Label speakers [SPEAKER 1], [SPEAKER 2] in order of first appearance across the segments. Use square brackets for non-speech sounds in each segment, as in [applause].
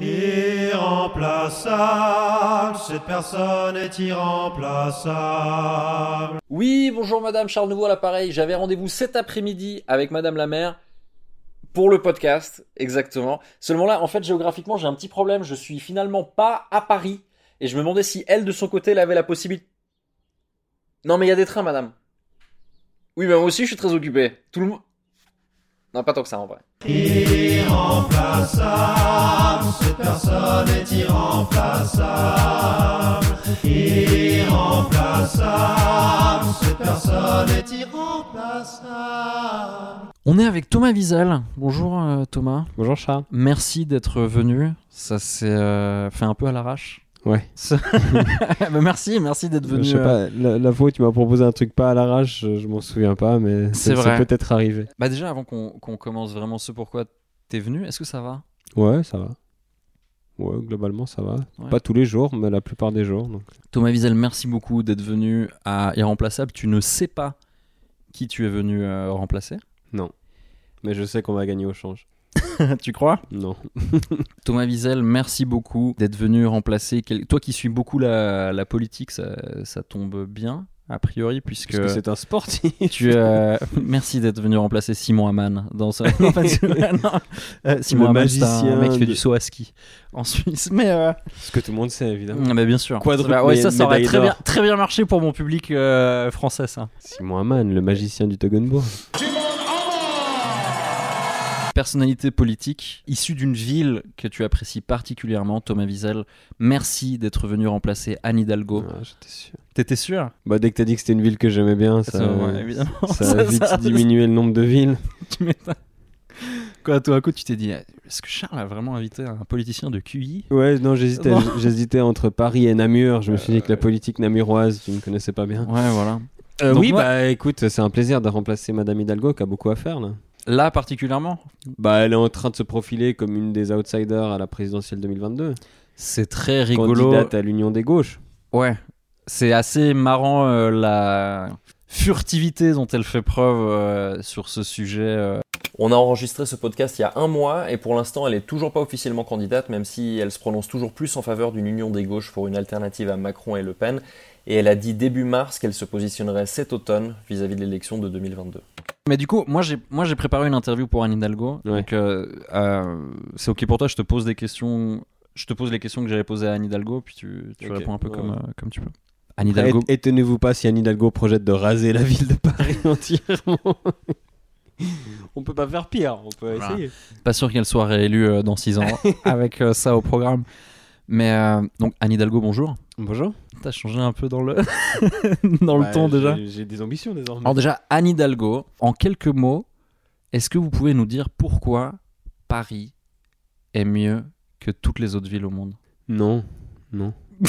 [SPEAKER 1] Irremplaçable, cette personne est irremplaçable.
[SPEAKER 2] Oui, bonjour Madame Charles Nouveau à l'appareil. J'avais rendez-vous cet après-midi avec Madame la maire pour le podcast, exactement. Seulement là, en fait, géographiquement, j'ai un petit problème. Je suis finalement pas à Paris et je me demandais si elle, de son côté, elle avait la possibilité. Non, mais il y a des trains, Madame. Oui, mais moi aussi, je suis très occupé. Tout le monde. Non, pas tant que ça en vrai.
[SPEAKER 1] Irremplaçable, cette personne est irremplaçable. Irremplaçable, cette personne est irremplaçable.
[SPEAKER 2] On est avec Thomas Wiesel. Bonjour euh, Thomas.
[SPEAKER 3] Bonjour Charles.
[SPEAKER 2] Merci d'être venu. Ça s'est euh, fait un peu à l'arrache.
[SPEAKER 3] Ouais. [laughs] [laughs]
[SPEAKER 2] Bah, merci, merci d'être venu.
[SPEAKER 3] je sais
[SPEAKER 2] euh,
[SPEAKER 3] pas, la, la fois où tu m'as proposé un truc pas à l'arrache, je, je m'en souviens pas, mais
[SPEAKER 2] C'est
[SPEAKER 3] peut-être arrivé.
[SPEAKER 2] Bah déjà, avant qu'on commence vraiment ce pourquoi t'es venu, est-ce que ça va?
[SPEAKER 3] Ouais, ça va. Ouais, globalement, ça va.
[SPEAKER 2] Ouais.
[SPEAKER 3] Pas tous les jours, mais la plupart des jours. Donc.
[SPEAKER 2] Thomas Wiesel, merci beaucoup d'être venu à Irremplaçable. Tu ne sais pas qui tu es venu euh, remplacer?
[SPEAKER 3] Non. Mais je sais qu'on va gagner au change. [laughs]
[SPEAKER 2] tu crois?
[SPEAKER 3] Non. [laughs]
[SPEAKER 2] Thomas Wiesel, merci beaucoup d'être venu remplacer. quel- Toi qui suis beaucoup la, la politique, ça, ça tombe bien, a priori, puisque.
[SPEAKER 3] Parce que c'est un sportif.
[SPEAKER 2] Tu, euh, [laughs] merci d'être venu remplacer Simon Hamann dans ce. Non, pas du- non. Euh, Simon
[SPEAKER 3] Le
[SPEAKER 2] Hamann, c'est un
[SPEAKER 3] magicien
[SPEAKER 2] mec qui fait
[SPEAKER 3] de-
[SPEAKER 2] du saut à ski en Suisse. Mais euh,
[SPEAKER 3] Ce que tout le monde sait, évidemment.
[SPEAKER 2] Ah bah bien sûr.
[SPEAKER 3] Quadruple
[SPEAKER 2] Bah ouais, ça, ça aurait très bien, très bien marché pour mon public euh, français, ça.
[SPEAKER 3] Simon Hamann, le magicien du Toggenbourg.
[SPEAKER 2] Personnalité politique issue d'une ville que tu apprécies particulièrement, Thomas Wiesel. Merci d'être venu remplacer Anne Hidalgo.
[SPEAKER 3] Ah, J'étais sûr.
[SPEAKER 2] T'étais sûr?
[SPEAKER 3] Bah, dès que t'as dit que c'était une ville que j'aimais bien, ça,
[SPEAKER 2] Ça, ouais, évidemment.
[SPEAKER 3] ça a vite diminué le nombre de villes. [laughs]
[SPEAKER 2] Tu m'étonnes. Quoi, toi, à coup, tu t'es dit, est-ce que Charles a vraiment invité un politicien de QI?
[SPEAKER 3] Ouais, non, j'hésitais, [laughs] j'hésitais entre Paris et Namur. Je me suis dit que la politique namuroise, tu ne connaissais pas bien.
[SPEAKER 2] Ouais, voilà.
[SPEAKER 3] Euh,
[SPEAKER 2] Donc
[SPEAKER 3] oui,
[SPEAKER 2] moi-
[SPEAKER 3] bah écoute, c'est un plaisir de remplacer Madame Hidalgo qui a beaucoup à faire là.
[SPEAKER 2] Là, particulièrement,
[SPEAKER 3] Bah, elle est en train de se profiler comme une des outsiders à la présidentielle 2022.
[SPEAKER 2] c'est très rigolo.
[SPEAKER 3] Candidate à l'Union des gauches.
[SPEAKER 2] Ouais, c'est assez marrant euh, la furtivité dont elle fait preuve euh, sur ce sujet. euh. On a enregistré ce podcast il y a un mois et pour l'instant elle est toujours pas officiellement candidate, même si elle se prononce toujours plus en faveur d'une union des gauches pour une alternative à Macron et Le Pen. Et elle a dit début mars qu'elle se positionnerait cet automne vis-à-vis de l'élection de 2022. Mais du coup, moi j'ai moi j'ai préparé une interview pour Anne Hidalgo.
[SPEAKER 3] Ouais.
[SPEAKER 2] Donc euh, euh, c'est ok pour toi, je te pose des questions. Je te pose les questions que j'avais posées à Anne Hidalgo, puis tu, tu réponds un peu
[SPEAKER 3] ouais.
[SPEAKER 2] comme, euh, comme tu peux. Anne Hidalgo.
[SPEAKER 3] et- Étonnez-vous pas si Anne Hidalgo projette de raser la ville de Paris [laughs] entièrement. on peut pas faire pire, on peut
[SPEAKER 2] Voilà.
[SPEAKER 3] essayer.
[SPEAKER 2] Pas sûr qu'elle soit réélue dans 6 ans [laughs] avec ça au programme. Mais euh, donc Anne Hidalgo, bonjour.
[SPEAKER 3] Bonjour.
[SPEAKER 2] T'as changé un peu dans le [laughs] dans le
[SPEAKER 3] Bah,
[SPEAKER 2] ton déjà.
[SPEAKER 3] j'ai- J'ai des ambitions désormais.
[SPEAKER 2] Alors déjà Anne Hidalgo, en quelques mots, est-ce que vous pouvez nous dire pourquoi Paris est mieux que toutes les autres villes au monde?
[SPEAKER 3] Non, non. [laughs]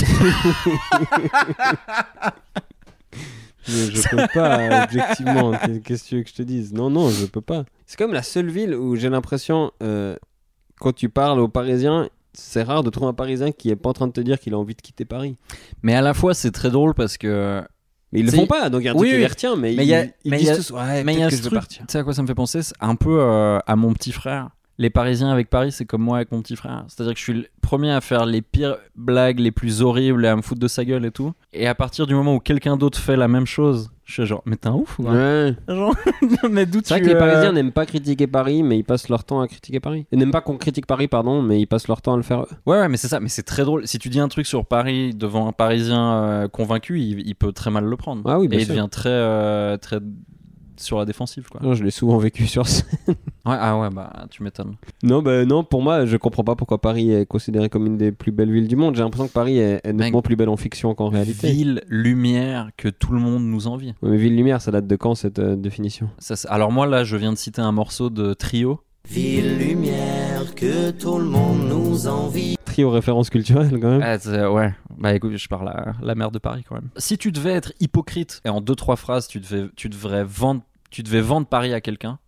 [SPEAKER 3] je, je peux pas, objectivement. Qu'est-ce que tu veux que je te dise? Non, non, je peux pas. C'est comme la seule ville où j'ai l'impression, euh, quand tu parles aux Parisiens, c'est rare de trouver un Parisien qui est pas en train de te dire qu'il a envie de quitter Paris.
[SPEAKER 2] Mais à la fois c'est très drôle parce que
[SPEAKER 3] Mais ils le font pas, donc il y a un truc
[SPEAKER 2] Oui,
[SPEAKER 3] qui les retient, mais,
[SPEAKER 2] Mais
[SPEAKER 3] ils,
[SPEAKER 2] il y a-
[SPEAKER 3] ils
[SPEAKER 2] mais
[SPEAKER 3] disent
[SPEAKER 2] il y a-
[SPEAKER 3] tous, ouais,
[SPEAKER 2] Mais il y
[SPEAKER 3] peut-être
[SPEAKER 2] a
[SPEAKER 3] que
[SPEAKER 2] ce
[SPEAKER 3] je vais
[SPEAKER 2] truc,
[SPEAKER 3] partir.
[SPEAKER 2] tu sais à quoi ça me fait penser C'est un peu euh, à mon petit frère. Les Parisiens avec Paris, c'est comme moi avec mon petit frère. C'est-à-dire que je suis le premier à faire les pires blagues, les plus horribles, et à me foutre de sa gueule et tout. Et à partir du moment où quelqu'un d'autre fait la même chose, je suis genre, mais t'es un ouf ou quoi
[SPEAKER 3] Ouais. [laughs]
[SPEAKER 2] Genre, mais d'où tu
[SPEAKER 3] C'est vrai que les
[SPEAKER 2] euh,
[SPEAKER 3] Parisiens n'aiment pas critiquer Paris, mais ils passent leur temps à critiquer Paris. Ils n'aiment pas qu'on critique Paris, pardon, mais ils passent leur temps à le faire eux.
[SPEAKER 2] Ouais, ouais, mais c'est ça. Mais c'est très drôle. Si tu dis un truc sur Paris devant un Parisien euh, convaincu, il, il peut très mal le prendre.
[SPEAKER 3] Ah oui, bien
[SPEAKER 2] et il devient très, euh, très sur la défensive, quoi.
[SPEAKER 3] Non, je l'ai souvent vécu sur scène.
[SPEAKER 2] Ouais, ah ouais, bah tu m'étonnes.
[SPEAKER 3] Non, bah non, pour moi, je comprends pas pourquoi Paris est considéré comme une des plus belles villes du monde. J'ai l'impression que Paris est, est nettement
[SPEAKER 2] Mec,
[SPEAKER 3] plus belle en fiction qu'en réalité.
[SPEAKER 2] Ville lumière que tout le monde nous envie.
[SPEAKER 3] Ouais, mais Ville Lumière, ça date de quand cette euh, définition?
[SPEAKER 2] Ça, alors moi là, je viens de citer un morceau de Trio.
[SPEAKER 4] Ville lumière que tout le monde nous envie.
[SPEAKER 3] Trio référence culturelle quand même.
[SPEAKER 2] C'est- ouais, bah écoute, je parle à la mère de Paris quand même. Si tu devais être hypocrite et en deux trois phrases, tu devais, tu devrais vendre, tu devais vendre Paris à quelqu'un,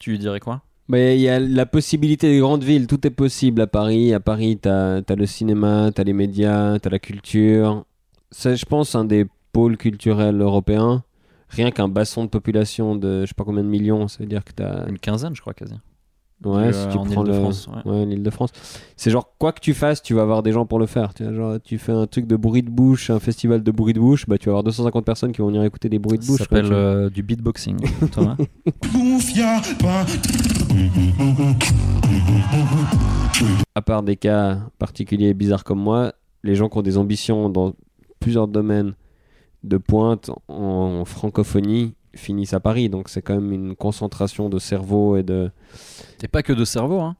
[SPEAKER 2] tu lui dirais quoi?
[SPEAKER 3] Mais il y a la possibilité des grandes villes, tout est possible à Paris. À Paris, t'as as le cinéma, t'as les médias, t'as la culture. C'est, je pense, un des pôles culturels européens. Rien qu'un bassin de population de je sais pas combien de millions, ça veut dire que t'as.
[SPEAKER 2] Une quinzaine, je crois quasi.
[SPEAKER 3] Ouais,
[SPEAKER 2] du-
[SPEAKER 3] si
[SPEAKER 2] euh,
[SPEAKER 3] tu
[SPEAKER 2] en
[SPEAKER 3] prends le-
[SPEAKER 2] Île-de-France, ouais.
[SPEAKER 3] Ouais, l'île de France. C'est genre, quoi que tu fasses, tu vas avoir des gens pour le faire. Tu, vois, genre, tu fais un truc de bruit de bouche, un festival de bruit de bouche, bah, tu vas avoir 250 personnes qui vont venir écouter des bruits de
[SPEAKER 2] Ça
[SPEAKER 3] bouche. quoi,
[SPEAKER 2] s'appelle euh, du beatboxing, Thomas. [laughs]
[SPEAKER 3] À part des cas particuliers et bizarres comme moi, les gens qui ont des ambitions dans plusieurs domaines de pointe en francophonie finissent à Paris. Donc c'est quand même une concentration de cerveau et de.
[SPEAKER 2] Et pas que de cerveau, hein.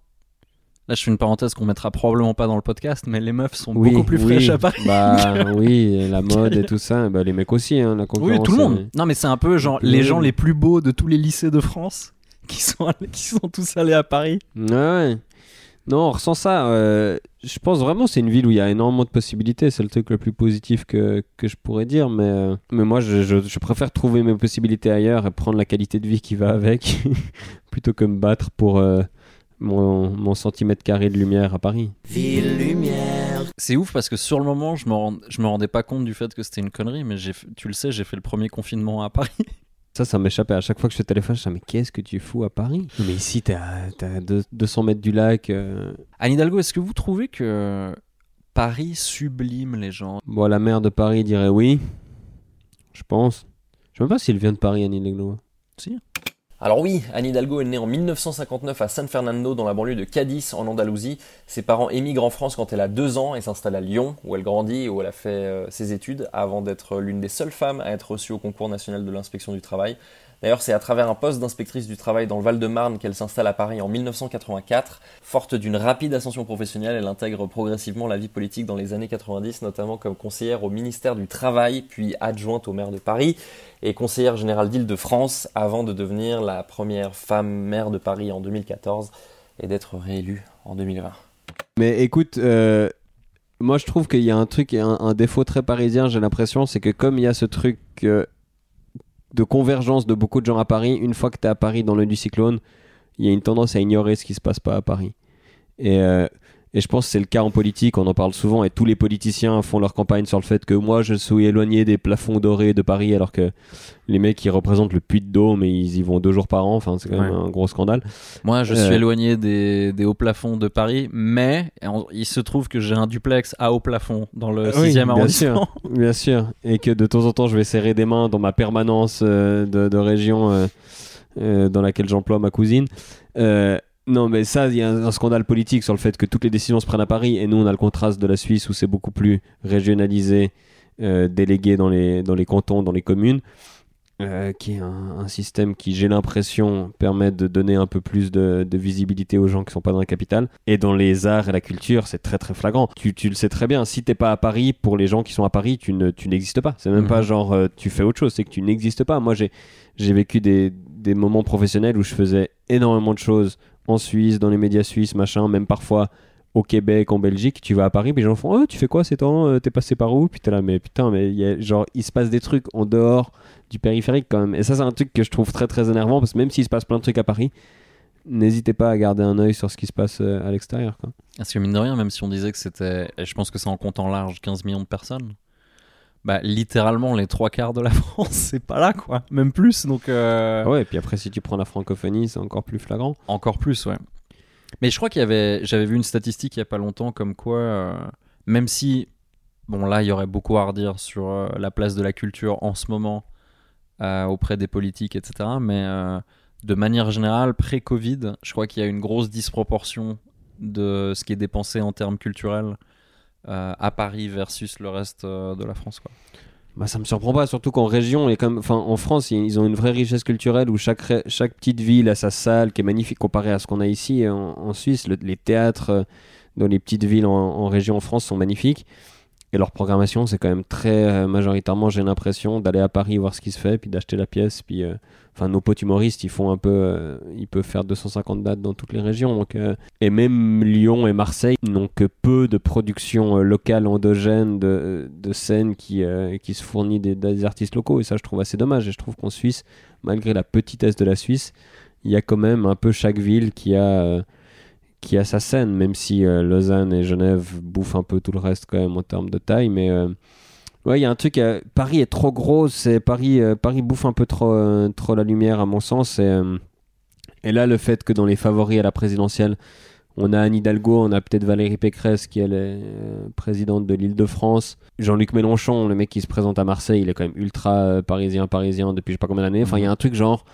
[SPEAKER 2] Là, je fais une parenthèse qu'on mettra probablement pas dans le podcast, mais les meufs sont
[SPEAKER 3] Oui,
[SPEAKER 2] beaucoup plus
[SPEAKER 3] oui.
[SPEAKER 2] fraîches à Paris.
[SPEAKER 3] Bah [laughs] oui, la mode et tout ça. Bah, les mecs aussi, hein, la concurrence.
[SPEAKER 2] Oui, tout le monde. Non, mais c'est un peu genre les gens les plus beaux de tous les lycées de France qui sont, allés- [laughs] qui sont tous allés à Paris.
[SPEAKER 3] Ouais, ouais. Non, on ressent ça. euh, je pense vraiment que c'est une ville où il y a énormément de possibilités. C'est le truc le plus positif que, que je pourrais dire. Mais, euh, mais moi, je, je- je préfère trouver mes possibilités ailleurs et prendre la qualité de vie qui va avec [laughs] plutôt que me battre pour euh, mon, mon centimètre carré de lumière à Paris.
[SPEAKER 4] Ville lumière,
[SPEAKER 2] C'est ouf parce que sur le moment, je me, rend- je me rendais pas compte du fait que c'était une connerie, mais tu le sais, j'ai fait le premier confinement à Paris. [laughs]
[SPEAKER 3] Ça, ça m'échappait. À chaque fois que je te téléphone, je me mais qu'est-ce que tu fous à Paris? Mais ici, t'es à, à deux- 200 mètres du lac. euh,
[SPEAKER 2] Anne Hidalgo, est-ce que vous trouvez que Paris sublime les gens?
[SPEAKER 3] Bon, la maire de Paris dirait oui. Je pense. Je sais même pas s'il vient de Paris, Annie Leglois.
[SPEAKER 2] Alors oui, Anne Hidalgo est née en 1959 à San Fernando dans la banlieue de Cadiz en Andalousie. Ses parents émigrent en France quand elle a deux ans et s'installe à Lyon où elle grandit et où elle a fait euh, ses études avant d'être l'une des seules femmes à être reçue au concours national de l'inspection du travail. D'ailleurs, c'est à travers un poste d'inspectrice du travail dans le Val-de-Marne qu'elle s'installe à Paris en 1984. Forte d'une rapide ascension professionnelle, elle intègre progressivement la vie politique dans les années 90, notamment comme conseillère au ministère du Travail, puis adjointe au maire de Paris et conseillère générale d'Île-de-France avant de devenir la première femme maire de Paris en 2014 et d'être réélue en 2020.
[SPEAKER 3] Mais écoute, euh, moi je trouve qu'il y a un truc, un, un défaut très parisien, j'ai l'impression, c'est que comme il y a ce truc euh, de convergence de beaucoup de gens à Paris, une fois que tu es à Paris dans le du cyclone, il y a une tendance à ignorer ce qui se passe pas à Paris. Et, euh, et je pense que c'est le cas en politique, on en parle souvent, et tous les politiciens font leur campagne sur le fait que moi je suis éloigné des plafonds dorés de Paris, alors que les mecs ils représentent le puits de Dôme et ils y vont deux jours par an, enfin c'est quand même
[SPEAKER 2] Ouais.
[SPEAKER 3] un gros scandale.
[SPEAKER 2] Moi, je
[SPEAKER 3] Euh.
[SPEAKER 2] suis éloigné des, des hauts plafonds de Paris, mais on- il se trouve que j'ai un duplex à haut plafond dans le
[SPEAKER 3] Oui,
[SPEAKER 2] 6e
[SPEAKER 3] bien
[SPEAKER 2] arrondissement.
[SPEAKER 3] Bien sûr, et que de temps en temps je vais serrer des mains dans ma permanence euh, de, de région euh, euh, dans laquelle j'emploie ma cousine. Euh, non, mais ça, il y a un, un scandale politique sur le fait que toutes les décisions se prennent à Paris, et nous on a le contraste de la Suisse où c'est beaucoup plus régionalisé, euh, délégué dans les, dans les cantons, dans les communes. euh, qui est un, un système qui, j'ai l'impression, permet de donner un peu plus de, de visibilité aux gens qui sont pas dans la capitale. Et dans les arts et la culture, c'est très très flagrant. Tu, tu le sais très bien, si t'es pas à Paris, pour les gens qui sont à Paris, tu ne- tu n'existes pas. C'est même
[SPEAKER 2] Mhm.
[SPEAKER 3] pas genre euh, tu fais autre chose, c'est que tu n'existes pas. Moi, j'ai j'ai vécu des, des moments professionnels où je faisais énormément de choses en Suisse, dans les médias suisses, machin, même parfois au Québec, en Belgique, tu vas à Paris, puis les gens font Oh, tu fais quoi ces temps Euh, T'es passé par où? Puis t'es là, mais putain, mais genre, il se passe des trucs en dehors du périphérique quand même. Et ça, c'est un truc que je trouve très très énervant parce que même s'il se passe plein de trucs à Paris, n'hésitez pas à garder un œil sur ce qui se passe euh, à l'extérieur.
[SPEAKER 2] Parce que mine de rien, même si on disait que c'était, je pense que c'est en comptant large, 15 millions de personnes, bah littéralement les trois quarts de la [laughs] France, c'est pas là quoi, même plus, donc euh,
[SPEAKER 3] Ah ouais, et puis après, si tu prends la francophonie, c'est encore plus flagrant.
[SPEAKER 2] encore plus, ouais. Mais je crois qu'il y avait, j'avais vu une statistique il y a pas longtemps comme quoi, euh, même si, bon là, il y aurait beaucoup à redire sur euh, la place de la culture en ce moment auprès des politiques, etc. Mais de manière générale, pré-Covid, je crois qu'il y a une grosse disproportion de ce qui est dépensé en termes culturels à Paris versus le reste euh, de la France. Quoi.
[SPEAKER 3] Bah, ça me surprend pas, surtout qu'en région, et comme, en France, ils ont une vraie richesse culturelle où chaque, petite ville a sa salle qui est magnifique comparée à ce qu'on a ici en, Suisse. Le- les théâtres euh, dans les petites villes en, région en France sont magnifiques. Et leur programmation, c'est quand même très euh, majoritairement, j'ai l'impression, d'aller à Paris voir ce qui se fait, puis d'acheter la pièce. Puis, euh, enfin, nos potes humoristes, ils font un peu, euh, ils peuvent faire 250 dates dans toutes les régions. Euh, et même Lyon et Marseille n'ont que peu de productions euh, locales endogènes de, de scènes qui, euh, qui se fournissent des, artistes locaux. Et ça, je trouve assez dommage. Et je trouve qu'en Suisse, malgré la petitesse de la Suisse, il y a quand même un peu chaque ville qui a, euh, qui a sa scène, même si euh, Lausanne et Genève bouffent un peu tout le reste quand même en termes de taille. Mais euh, ouais, il y a un truc. euh, Paris est trop gros. Paris, euh, Paris bouffe un peu trop, euh, trop la lumière à mon sens. Et, là, le fait que dans les favoris à la présidentielle, on a Anne Hidalgo, on a peut-être Valérie Pécresse qui est présidente de l'Île-de-France. Jean-Luc Mélenchon, le mec qui se présente à Marseille, il est quand même ultra parisien, parisien depuis je sais pas combien d'années. Enfin, il y a un truc genre,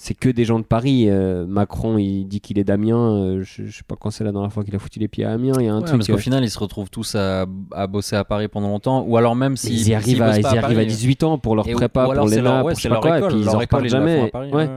[SPEAKER 3] c'est que des gens de Paris. Euh, Macron, il dit qu'il est d'Amiens. euh, je, je sais pas quand c'est la dernière fois qu'il a foutu les pieds à Amiens. Il y a un
[SPEAKER 2] Ouais,
[SPEAKER 3] truc.
[SPEAKER 2] parce qu'au
[SPEAKER 3] euh,
[SPEAKER 2] final, ils se retrouvent tous à, à bosser à Paris pendant longtemps, ou alors même s'ils
[SPEAKER 3] ils y arrivent, à, ils y arrivent à
[SPEAKER 2] Paris,
[SPEAKER 3] 18 ans pour leur
[SPEAKER 2] et-
[SPEAKER 3] prépa,
[SPEAKER 2] ou
[SPEAKER 3] pour
[SPEAKER 2] leur, ouais,
[SPEAKER 3] pour je pas
[SPEAKER 2] leur
[SPEAKER 3] quoi, et puis ils en repartent
[SPEAKER 2] à
[SPEAKER 3] jamais.
[SPEAKER 2] Paris,
[SPEAKER 3] Ouais.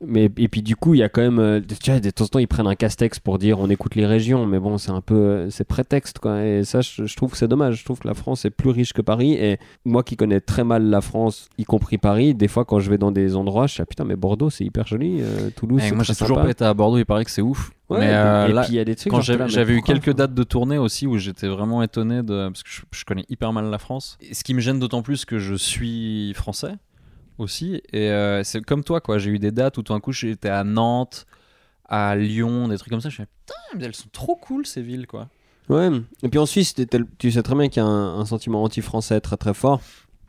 [SPEAKER 3] Mais et puis du coup, il y a quand même, euh, tu vois, de temps en temps, ils prennent un castex pour dire on écoute les régions, mais bon, c'est un peu, euh, c'est prétexte quoi. Et ça, je, je trouve que c'est dommage. Je trouve que la France est plus riche que Paris. Et moi, qui connais très mal la France, y compris Paris, des fois quand je vais dans des endroits, je suis ah, putain, mais Bordeaux, c'est hyper joli. euh, Toulouse,
[SPEAKER 2] Et
[SPEAKER 3] c'est
[SPEAKER 2] moi, j'ai toujours pas été à Bordeaux, il paraît que c'est ouf.
[SPEAKER 3] Ouais,
[SPEAKER 2] mais
[SPEAKER 3] et
[SPEAKER 2] euh,
[SPEAKER 3] et
[SPEAKER 2] là,
[SPEAKER 3] puis il y a des trucs.
[SPEAKER 2] quand j'avais eu quelques dates de tournée aussi où j'étais vraiment étonné de parce que je, je connais hyper mal la France. Et ce qui me gêne d'autant plus que je suis français aussi et euh, c'est comme toi quoi. J'ai eu des dates où tout d'un coup j'étais à Nantes, à Lyon, des trucs comme ça. Je suis putain, mais elles sont trop cool ces villes quoi.
[SPEAKER 3] Ouais. Et puis en Suisse, tu sais très bien qu'il y a un, un sentiment anti-français très très fort.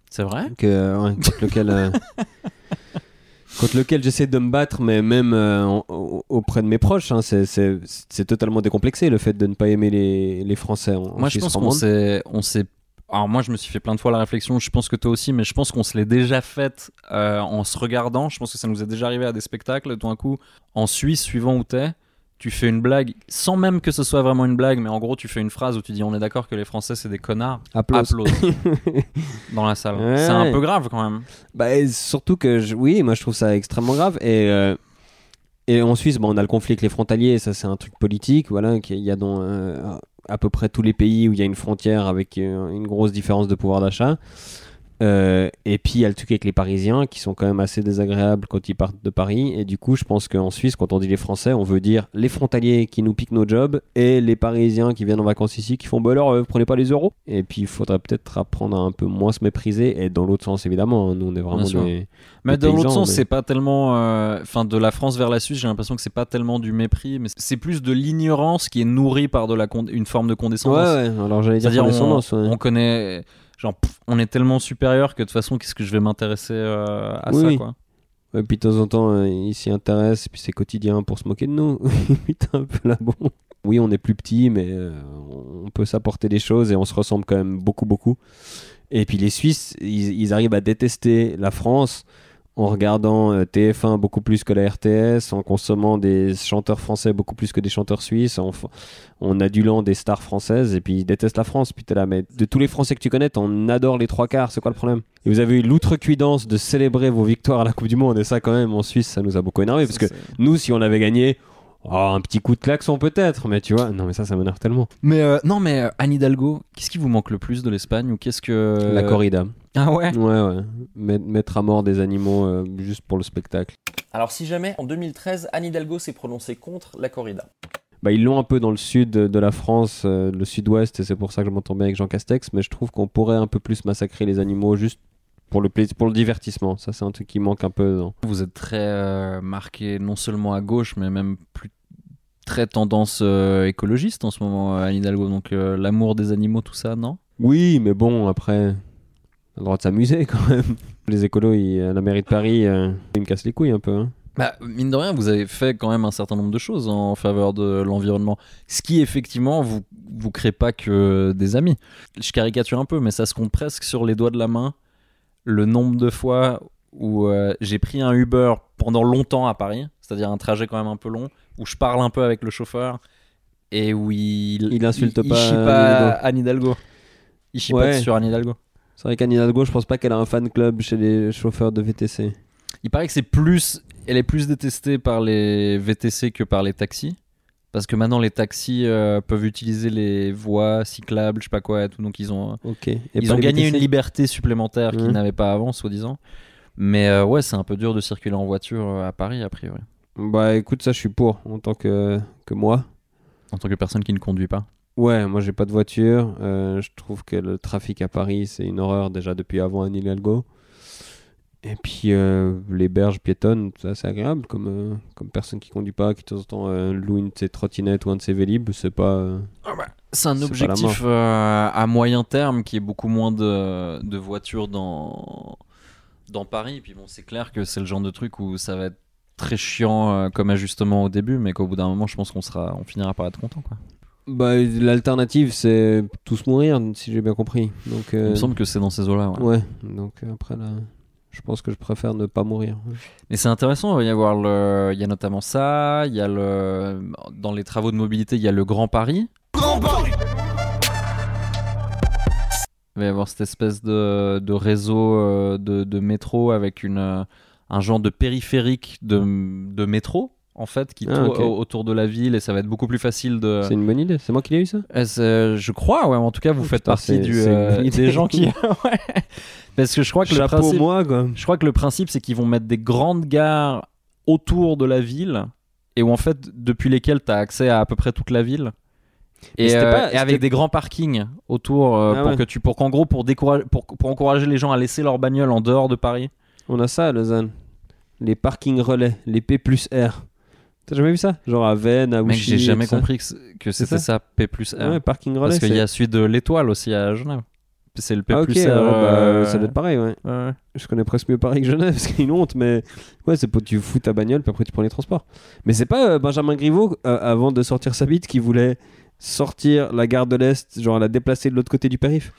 [SPEAKER 2] C'est vrai?
[SPEAKER 3] Que, ouais, contre lequel, euh, [laughs] contre lequel j'essaie de me battre, mais même euh, en- auprès de mes proches, hein, c'est- totalement décomplexé le fait de ne pas aimer les, les Français. En, en
[SPEAKER 2] Moi, je pense qu'on s'est. Alors moi, je me suis fait plein de fois la réflexion. Je pense que toi aussi, mais je pense qu'on se l'est déjà faite euh, en se regardant. Je pense que ça nous est déjà arrivé à des spectacles. Tout d'un coup, en Suisse, suivant où t'es, tu fais une blague sans même que ce soit vraiment une blague, mais en gros, tu fais une phrase où tu dis on est d'accord que les Français c'est des connards.
[SPEAKER 3] Applause.
[SPEAKER 2] Applause [laughs] dans la salle.
[SPEAKER 3] Ouais.
[SPEAKER 2] C'est un peu grave quand même.
[SPEAKER 3] Bah, surtout que, je- oui, moi je trouve ça extrêmement grave. Et, euh, et en Suisse, bon, on a le conflit avec les frontaliers, ça c'est un truc politique, voilà, qu'il y a dans euh, à peu près tous les pays où il y a une frontière avec euh, une grosse différence de pouvoir d'achat. Euh, et puis il y a le truc avec les Parisiens qui sont quand même assez désagréables quand ils partent de Paris. Et du coup, je pense qu'en Suisse, quand on dit les Français, on veut dire les frontaliers qui nous piquent nos jobs et les Parisiens qui viennent en vacances ici qui font bah alors, euh, prenez pas les euros. Et puis il faudrait peut-être apprendre à un peu moins se mépriser. Et dans l'autre sens, évidemment, hein, nous on est vraiment des.
[SPEAKER 2] Mais
[SPEAKER 3] des
[SPEAKER 2] dans l'autre sens,
[SPEAKER 3] mais-
[SPEAKER 2] c'est pas tellement. euh, Enfin, de la France vers la Suisse, j'ai l'impression que c'est pas tellement du mépris, mais c'est plus de l'ignorance qui est nourrie par de la une forme de condescendance.
[SPEAKER 3] ouais, alors j'allais dire
[SPEAKER 2] C'est-à-dire, on,
[SPEAKER 3] condescendance, ouais.
[SPEAKER 2] on connaît. Genre, pff, on est tellement supérieur que de toute façon, qu'est-ce que je vais m'intéresser euh, à
[SPEAKER 3] Oui,
[SPEAKER 2] ça,
[SPEAKER 3] oui.
[SPEAKER 2] quoi?
[SPEAKER 3] Et puis de temps en temps, euh, il s'y intéresse, puis c'est quotidien pour se moquer de nous. [laughs] Putain, un peu là, bon. Oui, on est plus petit, mais euh, on peut s'apporter des choses et on se ressemble quand même beaucoup, beaucoup. Et puis les Suisses, ils, ils arrivent à détester la France en regardant euh, TF1 beaucoup plus que la RTS, en consommant des chanteurs français beaucoup plus que des chanteurs suisses, en, en adulant des stars françaises, et puis ils détestent la France. Puis t'es là, mais de tous les Français que tu connais, t'en adores les trois quarts, c'est quoi le problème? Et vous avez eu l'outrecuidance de célébrer vos victoires à la Coupe du Monde, et ça quand même en Suisse, ça nous a beaucoup énervé, parce que nous, si on avait gagné, oh, un petit coup de klaxon peut-être, mais tu vois, non mais ça, ça m'énerve tellement.
[SPEAKER 2] Mais euh, non, mais euh, Anne Hidalgo, qu'est-ce qui vous manque le plus de l'Espagne ou qu'est-ce que.
[SPEAKER 3] La corrida.
[SPEAKER 2] Ah ouais
[SPEAKER 3] Ouais, ouais. Met- mettre à mort des animaux euh, juste pour le spectacle.
[SPEAKER 2] Alors, si jamais en 2013, Anne Hidalgo s'est prononcée contre la corrida.
[SPEAKER 3] Bah, ils l'ont un peu dans le sud de la France, euh, le sud-ouest, et c'est pour ça que je m'entends bien avec Jean Castex, mais je trouve qu'on pourrait un peu plus massacrer les animaux juste pour le, plaisir, pour le divertissement. Ça, c'est un truc qui manque un peu. dans-
[SPEAKER 2] Vous êtes très euh, marqué non seulement à gauche, mais même plus très tendance euh, écologiste en ce moment, euh, Anne Hidalgo. Donc, euh, l'amour des animaux, tout ça, non?
[SPEAKER 3] Oui, mais bon, après, le droit de s'amuser [laughs] quand même. Les écolos, ils- à la mairie de Paris, euh, ils me cassent les couilles un peu. hein.
[SPEAKER 2] Bah, mine de rien, vous avez fait quand même un certain nombre de choses en faveur de l'environnement. Ce qui, effectivement, vous, vous crée pas que des amis. Je caricature un peu, mais ça se compte presque sur les doigts de la main le nombre de fois où euh, j'ai pris un Uber pendant longtemps à Paris, c'est-à-dire un trajet quand même un peu long, où je parle un peu avec le chauffeur et où il.
[SPEAKER 3] Il insulte
[SPEAKER 2] il,
[SPEAKER 3] pas
[SPEAKER 2] Il chie
[SPEAKER 3] Anne
[SPEAKER 2] pas
[SPEAKER 3] Hidalgo.
[SPEAKER 2] Anne Hidalgo. Il chie
[SPEAKER 3] Ouais.
[SPEAKER 2] pas sur Anne Hidalgo.
[SPEAKER 3] C'est vrai qu'Anne Hidalgo, je pense pas qu'elle a un fan club chez les chauffeurs de VTC.
[SPEAKER 2] Il paraît que c'est plus, elle est plus détestée par les VTC que par les taxis, parce que maintenant les taxis euh, peuvent utiliser les voies cyclables, je sais pas quoi, et tout, donc ils ont.
[SPEAKER 3] Et
[SPEAKER 2] ils ont gagné une liberté supplémentaire qu'ils
[SPEAKER 3] Mhm.
[SPEAKER 2] n'avaient pas avant, soi-disant. Mais euh, ouais, c'est un peu dur de circuler en voiture euh, à Paris, a priori,
[SPEAKER 3] Bah écoute, ça je suis pour, en tant que, que moi.
[SPEAKER 2] en tant que personne qui ne conduit pas.
[SPEAKER 3] Ouais, moi j'ai pas de voiture. euh, je trouve que le trafic à Paris c'est une horreur déjà depuis avant Anne Hidalgo. Et puis euh, les berges piétonnes, ça c'est agréable comme, euh, comme personne qui conduit pas, qui de temps en temps loue une de ses trottinettes ou un de ses vélib, c'est pas.
[SPEAKER 2] C'est un
[SPEAKER 3] C'est la
[SPEAKER 2] objectif à moyen terme qui est beaucoup moins de, de voitures dans, dans Paris. Et puis bon, c'est clair que c'est le genre de truc où ça va être très chiant comme ajustement au début, mais qu'au bout d'un moment, je pense qu'on sera, on finira par être content. Quoi.
[SPEAKER 3] Bah, l'alternative, c'est tous mourir, si j'ai bien compris. Donc,
[SPEAKER 2] Il
[SPEAKER 3] euh,
[SPEAKER 2] me semble que c'est dans ces eaux-là. ouais.
[SPEAKER 3] Ouais, donc euh, après là, je pense que je préfère ne pas mourir.
[SPEAKER 2] Mais c'est intéressant, il va y avoir le, il y a notamment ça, il y a le, dans les travaux de mobilité, il y a le Grand Paris. Il va y avoir cette espèce de, de réseau euh, de, de métro avec une, euh, un genre de périphérique de, de métro en fait qui
[SPEAKER 3] Ah,
[SPEAKER 2] autour de la ville et ça va être beaucoup plus facile de.
[SPEAKER 3] C'est une bonne idée. C'est moi qui l'ai eu ça
[SPEAKER 2] Euh, c'est- je crois, ouais. En tout cas, vous
[SPEAKER 3] Oh,
[SPEAKER 2] faites
[SPEAKER 3] putain,
[SPEAKER 2] partie du, euh, des gens qui. [laughs] Ouais. Parce que je crois que le principe,
[SPEAKER 3] moi quoi.
[SPEAKER 2] je crois que le principe, c'est qu'ils vont mettre des grandes gares autour de la ville et où en fait, depuis lesquelles tu as accès à à peu près toute la ville. Et,
[SPEAKER 3] c'était
[SPEAKER 2] euh,
[SPEAKER 3] pas-
[SPEAKER 2] et avec des grands parkings autour euh,
[SPEAKER 3] Ah
[SPEAKER 2] pour
[SPEAKER 3] ouais.
[SPEAKER 2] que tu pour qu'en gros pour décourager pour, pour encourager les gens à laisser leur bagnole en dehors de Paris.
[SPEAKER 3] On a ça à Lausanne. Les parkings relais, les P plus R. T'as jamais vu ça? Genre à Vennes, à
[SPEAKER 2] Mec,
[SPEAKER 3] Ouchy.
[SPEAKER 2] j'ai
[SPEAKER 3] et
[SPEAKER 2] jamais
[SPEAKER 3] tout ça.
[SPEAKER 2] compris que, c- que
[SPEAKER 3] C'est
[SPEAKER 2] c'était
[SPEAKER 3] ça?
[SPEAKER 2] P plus R.
[SPEAKER 3] Ouais, parking relais.
[SPEAKER 2] Parce qu'il y
[SPEAKER 3] c'est-
[SPEAKER 2] a celui de l'étoile aussi à Genève. C'est le P
[SPEAKER 3] Ah, ok,
[SPEAKER 2] plus R.
[SPEAKER 3] bah,
[SPEAKER 2] euh,
[SPEAKER 3] ça doit être pareil, ouais. Je connais presque mieux Paris que Genève, [laughs] parce qu'il y a une honte, mais ouais, c'est pour que tu fous ta bagnole, puis après tu prends les transports. Mais c'est pas euh, Benjamin Griveaux, euh, avant de sortir sa bite, qui voulait sortir la gare de l'Est, genre la déplacer de l'autre côté du périph?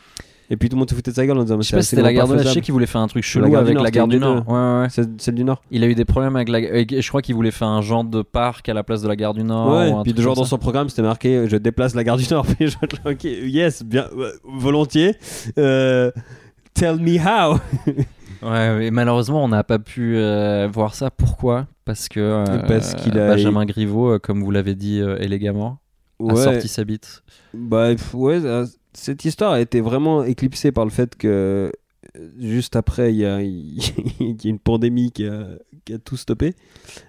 [SPEAKER 3] Et puis tout le monde se foutait de sa gueule en disant,
[SPEAKER 2] Je sais pas si c'était la gare de je sais qu'il voulait faire un truc chelou avec la gare du Nord. Ouais,
[SPEAKER 3] celle du Nord.
[SPEAKER 2] Il a eu des problèmes avec la. et Je crois qu'il voulait faire un genre de parc à la place de la gare du Nord.
[SPEAKER 3] ouais,
[SPEAKER 2] ou un
[SPEAKER 3] puis
[SPEAKER 2] comme
[SPEAKER 3] dans son programme, c'était marqué, euh, je déplace la gare du Nord. [laughs] Puis je ok, yes, bien, ouais, volontiers. Euh, tell me how. [laughs]
[SPEAKER 2] Ouais, et malheureusement, on n'a pas pu euh, voir ça. Pourquoi? Parce que euh,
[SPEAKER 3] Parce qu'il a-
[SPEAKER 2] Benjamin Griveaux, euh, comme vous l'avez dit euh, élégamment, a
[SPEAKER 3] Ouais.
[SPEAKER 2] sorti sa bite.
[SPEAKER 3] Bah ouais, euh, cette histoire a été vraiment éclipsée par le fait que juste après, il y a, [laughs] une pandémie qui a, tout stoppé.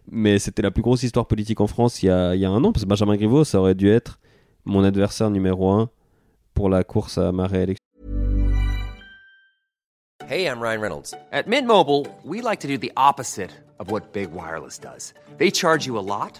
[SPEAKER 3] Mais c'était la plus grosse histoire politique en France il y a, il y a un an, parce que Benjamin Griveaux, ça aurait dû être mon adversaire numéro un pour la course à ma réélection.
[SPEAKER 5] Hey, I'm Ryan Reynolds. At Mint Mobile, we like to do the opposite of what Big Wireless does. They charge you a lot,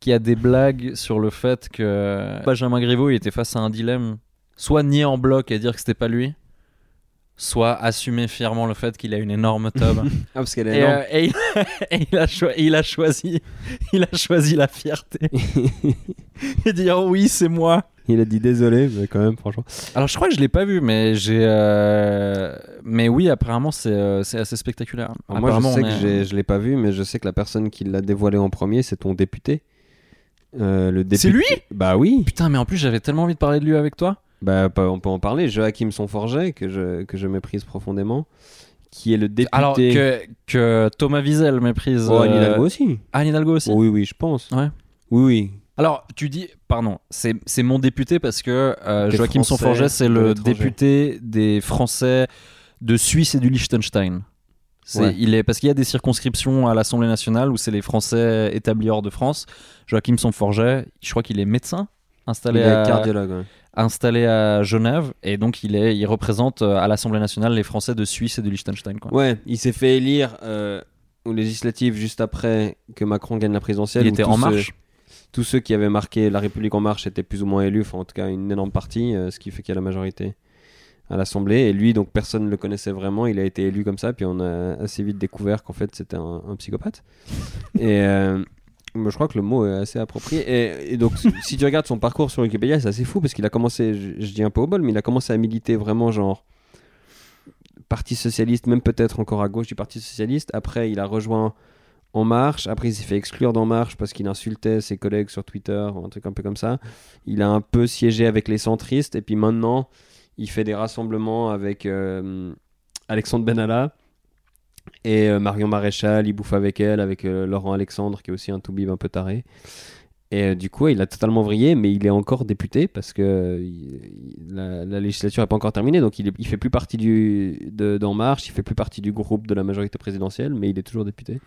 [SPEAKER 2] qui a des blagues sur le fait que Benjamin Griveaux il était face à un dilemme soit nier en bloc et dire que c'était pas lui, soit assumer fièrement le fait qu'il a une énorme tub. [laughs]
[SPEAKER 3] Ah, parce qu'elle est
[SPEAKER 2] et,
[SPEAKER 3] énorme.
[SPEAKER 2] euh, et il, [laughs] et il a choi- il a choisi il a choisi la fierté [laughs] et dire oui c'est moi.
[SPEAKER 3] Il a dit désolé, mais quand même, franchement.
[SPEAKER 2] Alors je crois que je l'ai pas vu mais j'ai euh, mais oui apparemment c'est euh, c'est assez spectaculaire.
[SPEAKER 3] Alors moi, je sais que
[SPEAKER 2] est-
[SPEAKER 3] j'ai- je l'ai pas vu, mais je sais que la personne qui l'a dévoilé en premier, c'est ton député. Euh, le député...
[SPEAKER 2] C'est lui
[SPEAKER 3] Bah oui.
[SPEAKER 2] Putain mais en plus j'avais tellement envie de parler de lui avec toi.
[SPEAKER 3] Bah, on peut en parler. Joachim Sonforget, que je, que je méprise profondément, qui est le député.
[SPEAKER 2] Alors que, que Thomas Wiesel méprise.
[SPEAKER 3] Oh, Anne
[SPEAKER 2] euh,
[SPEAKER 3] Hidalgo aussi.
[SPEAKER 2] Anne Hidalgo aussi.
[SPEAKER 3] Oh, oui, oui, je pense.
[SPEAKER 2] Ouais.
[SPEAKER 3] Oui, oui.
[SPEAKER 2] Alors, tu dis, pardon, c'est mon député parce que euh, Joachim Sonforget, c'est le député des Français de Suisse et du Liechtenstein.
[SPEAKER 3] Ouais.
[SPEAKER 2] il est, parce qu'il y a des circonscriptions à l'Assemblée nationale où c'est les Français établis hors de France. Joachim Sonforget, je crois qu'il est médecin, installé,
[SPEAKER 3] Il est
[SPEAKER 2] à,
[SPEAKER 3] cardiologue. ouais.
[SPEAKER 2] installé à Genève, et donc il, est, il représente euh, à l'Assemblée nationale les Français de Suisse et de Liechtenstein. Quoi.
[SPEAKER 3] Ouais, il s'est fait élire euh, aux législatives juste après que Macron gagne la présidentielle.
[SPEAKER 2] il était en
[SPEAKER 3] ceux-
[SPEAKER 2] marche.
[SPEAKER 3] tous ceux qui avaient marqué La République en marche étaient plus ou moins élus, enfin en tout cas une énorme partie, euh, ce qui fait qu'il y a la majorité à l'Assemblée. Et lui, donc personne ne le connaissait vraiment, il a été élu comme ça, puis on a assez vite découvert qu'en fait c'était un, un psychopathe. [laughs] et euh, je crois que le mot est assez approprié. Et, et donc si- tu regardes son parcours sur Wikipédia, c'est assez fou parce qu'il a commencé, je, je dis un peu au bol, mais il a commencé à militer vraiment genre Parti Socialiste, même peut-être encore à gauche du Parti Socialiste. Après, il a rejoint En Marche. Après, il s'est fait exclure d'En Marche parce qu'il insultait ses collègues sur Twitter, un truc un peu comme ça. Il a un peu siégé avec les centristes. Et puis maintenant, il fait des rassemblements avec euh, Alexandre Benalla et euh, Marion Maréchal. Il bouffe avec elle, avec euh, Laurent Alexandre, qui est aussi un toubib un peu taré. Et du coup, il a totalement vrillé, mais il est encore député parce que la, la législature n'est pas encore terminée. Donc, il, il fait plus partie du, de, d'En Marche, il fait plus partie du groupe de la majorité présidentielle, mais il est toujours député.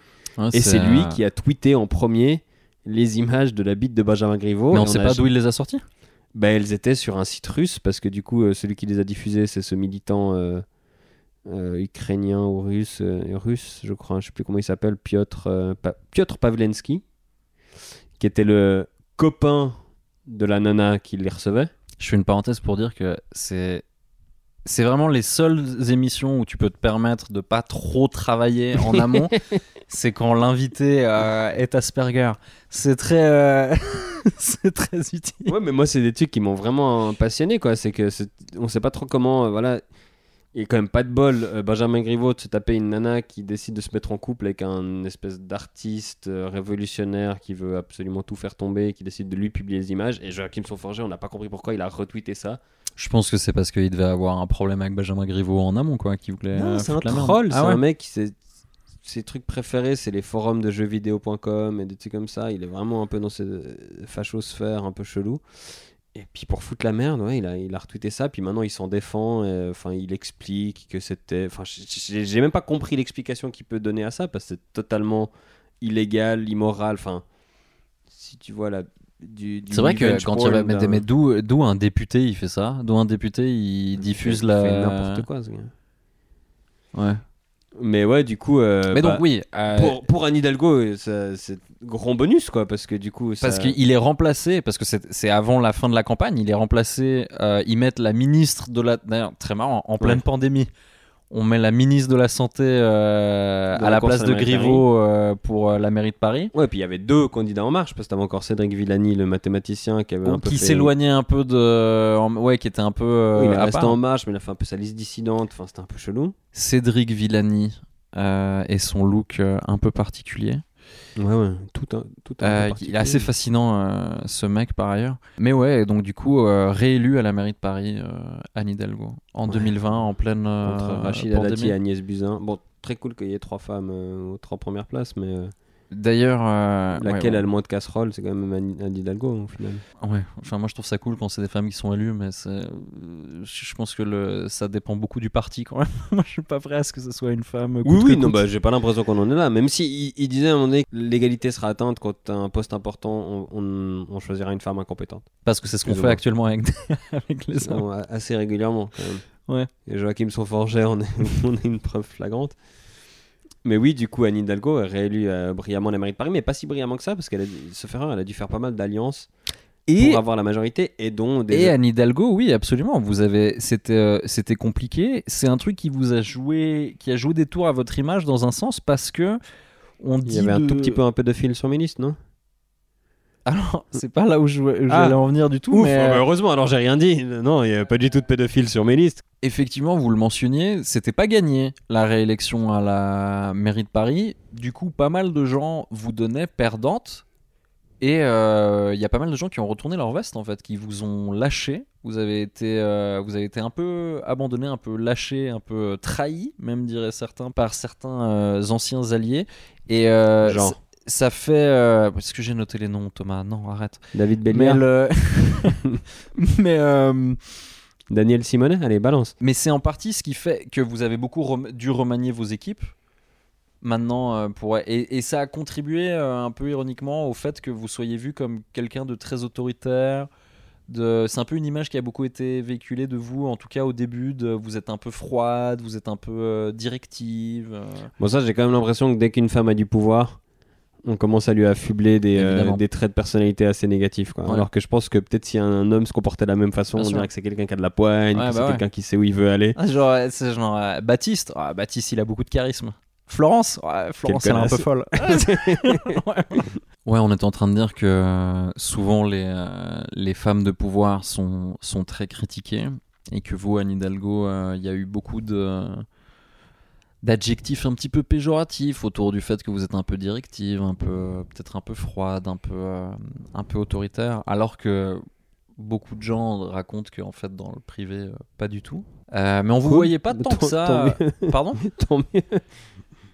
[SPEAKER 3] Et c'est lui qui a tweeté en premier les images de la bite de Benjamin Griveaux.
[SPEAKER 2] Mais
[SPEAKER 3] et
[SPEAKER 2] on sait
[SPEAKER 3] a
[SPEAKER 2] pas d'où il les a sortis
[SPEAKER 3] Bah, elles étaient sur un site russe parce que du coup, euh, celui qui les a diffusées, c'est ce militant euh, euh, ukrainien ou russe, russe, je crois, je sais plus comment il s'appelle, Piotr, Piotr Pavlensky, qui était le copain de la nana qui les recevait.
[SPEAKER 2] Je fais une parenthèse pour dire que c'est c'est vraiment les seules émissions où tu peux te permettre de pas trop travailler en [laughs] amont. c'est quand l'invité euh, est Asperger. C'est très euh, [laughs] c'est très utile.
[SPEAKER 3] Ouais, mais moi, c'est des trucs qui m'ont vraiment passionné, quoi. C'est que on sait pas trop comment, euh, voilà. Il y a quand même pas de bol. Benjamin Griveaux de se taper une nana qui décide de se mettre en couple avec un espèce d'artiste révolutionnaire qui veut absolument tout faire tomber, qui décide de lui publier les images. Et Joachim Sonforger, on n'a pas compris pourquoi il a retweeté ça.
[SPEAKER 2] Je pense que c'est parce qu'il devait avoir un problème avec Benjamin Griveaux en amont quoi, qui voulait.
[SPEAKER 3] Non,
[SPEAKER 2] euh,
[SPEAKER 3] c'est un troll. c'est
[SPEAKER 2] Ah ouais.
[SPEAKER 3] un mec qui s'est- Ses trucs préférés, c'est les forums de jeuxvideo.com et des trucs comme ça. Il est vraiment un peu dans cette fachosphère un peu chelou. Et puis pour foutre la merde, ouais, il a, il a retweeté ça. Puis maintenant, il s'en défend. et, Enfin, il explique que c'était. Enfin, j'ai j'ai même pas compris l'explication qu'il peut donner à ça parce que c'est totalement illégal, immoral. Enfin, si tu vois la. Du, du
[SPEAKER 2] C'est vrai que quand il y a
[SPEAKER 3] porn
[SPEAKER 2] mais, d'où d'où un député il fait ça? D'où un député il diffuse
[SPEAKER 3] il
[SPEAKER 2] la
[SPEAKER 3] fait n'importe quoi, ce gars.
[SPEAKER 2] Ouais.
[SPEAKER 3] Mais ouais, du coup. euh,
[SPEAKER 2] mais donc
[SPEAKER 3] bah,
[SPEAKER 2] oui, euh,
[SPEAKER 3] pour, pour Anne Hidalgo, c'est grand bonus, quoi, parce que du coup.
[SPEAKER 2] Parce
[SPEAKER 3] ça-
[SPEAKER 2] qu'il est remplacé, parce que c'est c'est avant la fin de la campagne, il est remplacé, euh, ils mettent la ministre de la... Très marrant, en pleine
[SPEAKER 3] Ouais.
[SPEAKER 2] pandémie, on met la ministre de la Santé euh, à
[SPEAKER 3] la
[SPEAKER 2] place de Griveaux euh, pour euh, la mairie de Paris,
[SPEAKER 3] Ouais, puis il y avait deux candidats en marche, parce que t'avais encore Cédric Villani, le mathématicien, qui avait un peu
[SPEAKER 2] qui
[SPEAKER 3] fait-
[SPEAKER 2] s'éloignait un peu de... en- Ouais, qui était un peu...
[SPEAKER 3] Oui, il resté en marche, mais il a fait un peu sa liste dissidente, enfin c'était un peu chelou.
[SPEAKER 2] Cédric Villani et son look un peu particulier.
[SPEAKER 3] Ouais, ouais, tout un, tout un peu
[SPEAKER 2] Euh, il est assez fascinant, euh, ce mec, par ailleurs. Mais ouais, donc du coup, euh, réélu à la mairie de Paris, euh, Anne Hidalgo, en
[SPEAKER 3] Ouais.
[SPEAKER 2] 2020, en pleine euh,
[SPEAKER 3] Entre Rachida. Dati et Agnès Buzyn. Bon, très cool qu'il y ait trois femmes euh, aux trois premières places, mais euh,
[SPEAKER 2] D'ailleurs, euh,
[SPEAKER 3] laquelle
[SPEAKER 2] ouais,
[SPEAKER 3] a le moins de casseroles, c'est quand même Anne Hidalgo, au final.
[SPEAKER 2] ouais. Enfin, moi, je trouve ça cool quand c'est des femmes qui sont élues, mais je pense que le... ça dépend beaucoup du parti quand même. [laughs] moi, je suis pas prêt à ce que ce soit une femme.
[SPEAKER 3] Oui, oui, non, bah, j'ai pas l'impression qu'on en est là. Même si il, il disait à un moment donné que l'égalité sera atteinte quand t'as un poste important, on, on- on choisira une femme incompétente.
[SPEAKER 2] Parce que c'est ce qu'on fait actuellement avec, [laughs] avec les hommes.
[SPEAKER 3] Non, assez régulièrement quand même.
[SPEAKER 2] Ouais.
[SPEAKER 3] Et Joachim Sonforger, on est, [laughs] on est une preuve flagrante. Mais oui, du coup, Anne Hidalgo est réélue euh, brillamment la mairie de Paris, mais pas si brillamment que ça, parce qu'elle a, dû- sauf erreur, elle a dû faire pas mal d'alliances
[SPEAKER 2] Et,
[SPEAKER 3] pour avoir la majorité, et dont des...
[SPEAKER 2] et Anne Hidalgo, oui, absolument. Vous avez, c'était, euh, c'était compliqué. C'est un truc qui vous a joué, qui a joué des tours à votre image dans un sens parce que on dit
[SPEAKER 3] Il y avait un tout petit peu un pédophile sur listes, non?
[SPEAKER 2] Alors, c'est pas là où je- où j'allais
[SPEAKER 3] Ah.
[SPEAKER 2] en venir du tout,
[SPEAKER 3] Ouf,
[SPEAKER 2] mais
[SPEAKER 3] ah bah
[SPEAKER 2] euh,
[SPEAKER 3] heureusement, alors j'ai rien dit. Non, il n'y avait pas du tout de pédophile sur mes listes.
[SPEAKER 2] effectivement, vous le mentionniez, c'était pas gagné la réélection à la mairie de Paris. Du coup, pas mal de gens vous donnaient perdante. Et euh, il y a pas mal de gens qui ont retourné leur veste en fait, qui vous ont lâché. Vous avez été, euh, vous avez été un peu abandonné, un peu lâché, un peu trahi, même diraient certains, par certains euh, anciens alliés. Et euh,
[SPEAKER 3] Genre.
[SPEAKER 2] Ça- fait. euh, Est-ce que j'ai noté les noms, Thomas? Non, arrête.
[SPEAKER 3] David
[SPEAKER 2] Mais le. [laughs] mais. euh,
[SPEAKER 3] Daniel Simonet, allez, balance.
[SPEAKER 2] mais c'est en partie ce qui fait que vous avez beaucoup rem- dû remanier vos équipes. Maintenant, euh, pour... et, et ça a contribué un peu ironiquement au fait que vous soyez vu comme quelqu'un de très autoritaire. De... C'est un peu une image qui a beaucoup été véhiculée de vous, en tout cas au début. De... Vous êtes un peu froide, vous êtes un peu euh, directive. euh.
[SPEAKER 3] Bon, ça, j'ai quand même l'impression que dès qu'une femme a du pouvoir, on commence à lui affubler des, euh, des traits de personnalité assez négatifs. Quoi.
[SPEAKER 2] Ouais.
[SPEAKER 3] Alors que je pense que peut-être si un homme se comportait de la même façon,
[SPEAKER 2] Bien
[SPEAKER 3] on
[SPEAKER 2] sûr.
[SPEAKER 3] dirait que c'est quelqu'un qui a de la poigne,
[SPEAKER 2] Ouais,
[SPEAKER 3] que c'est
[SPEAKER 2] bah ouais.
[SPEAKER 3] quelqu'un qui sait où il veut aller.
[SPEAKER 2] Ah, genre, c'est genre euh, Baptiste. Ah, Baptiste, il a beaucoup de charisme. Florence, ouais, Florence, elle est un peu folle. [laughs] ouais. On était en train de dire que euh, souvent les, euh, les femmes de pouvoir sont, sont très critiquées et que vous, Anne Hidalgo, euh, il y a eu beaucoup de d'adjectifs un petit peu péjoratifs autour du fait que vous êtes un peu directive, un peu peut-être un peu froide, un peu euh, un peu autoritaire, alors que beaucoup de gens racontent que en fait dans le privé euh, pas du tout. Euh, mais on vous
[SPEAKER 3] Cool.
[SPEAKER 2] voyait pas tant
[SPEAKER 3] Tant-
[SPEAKER 2] que ça.
[SPEAKER 3] tant
[SPEAKER 2] Pardon? [laughs]
[SPEAKER 3] Tant mieux.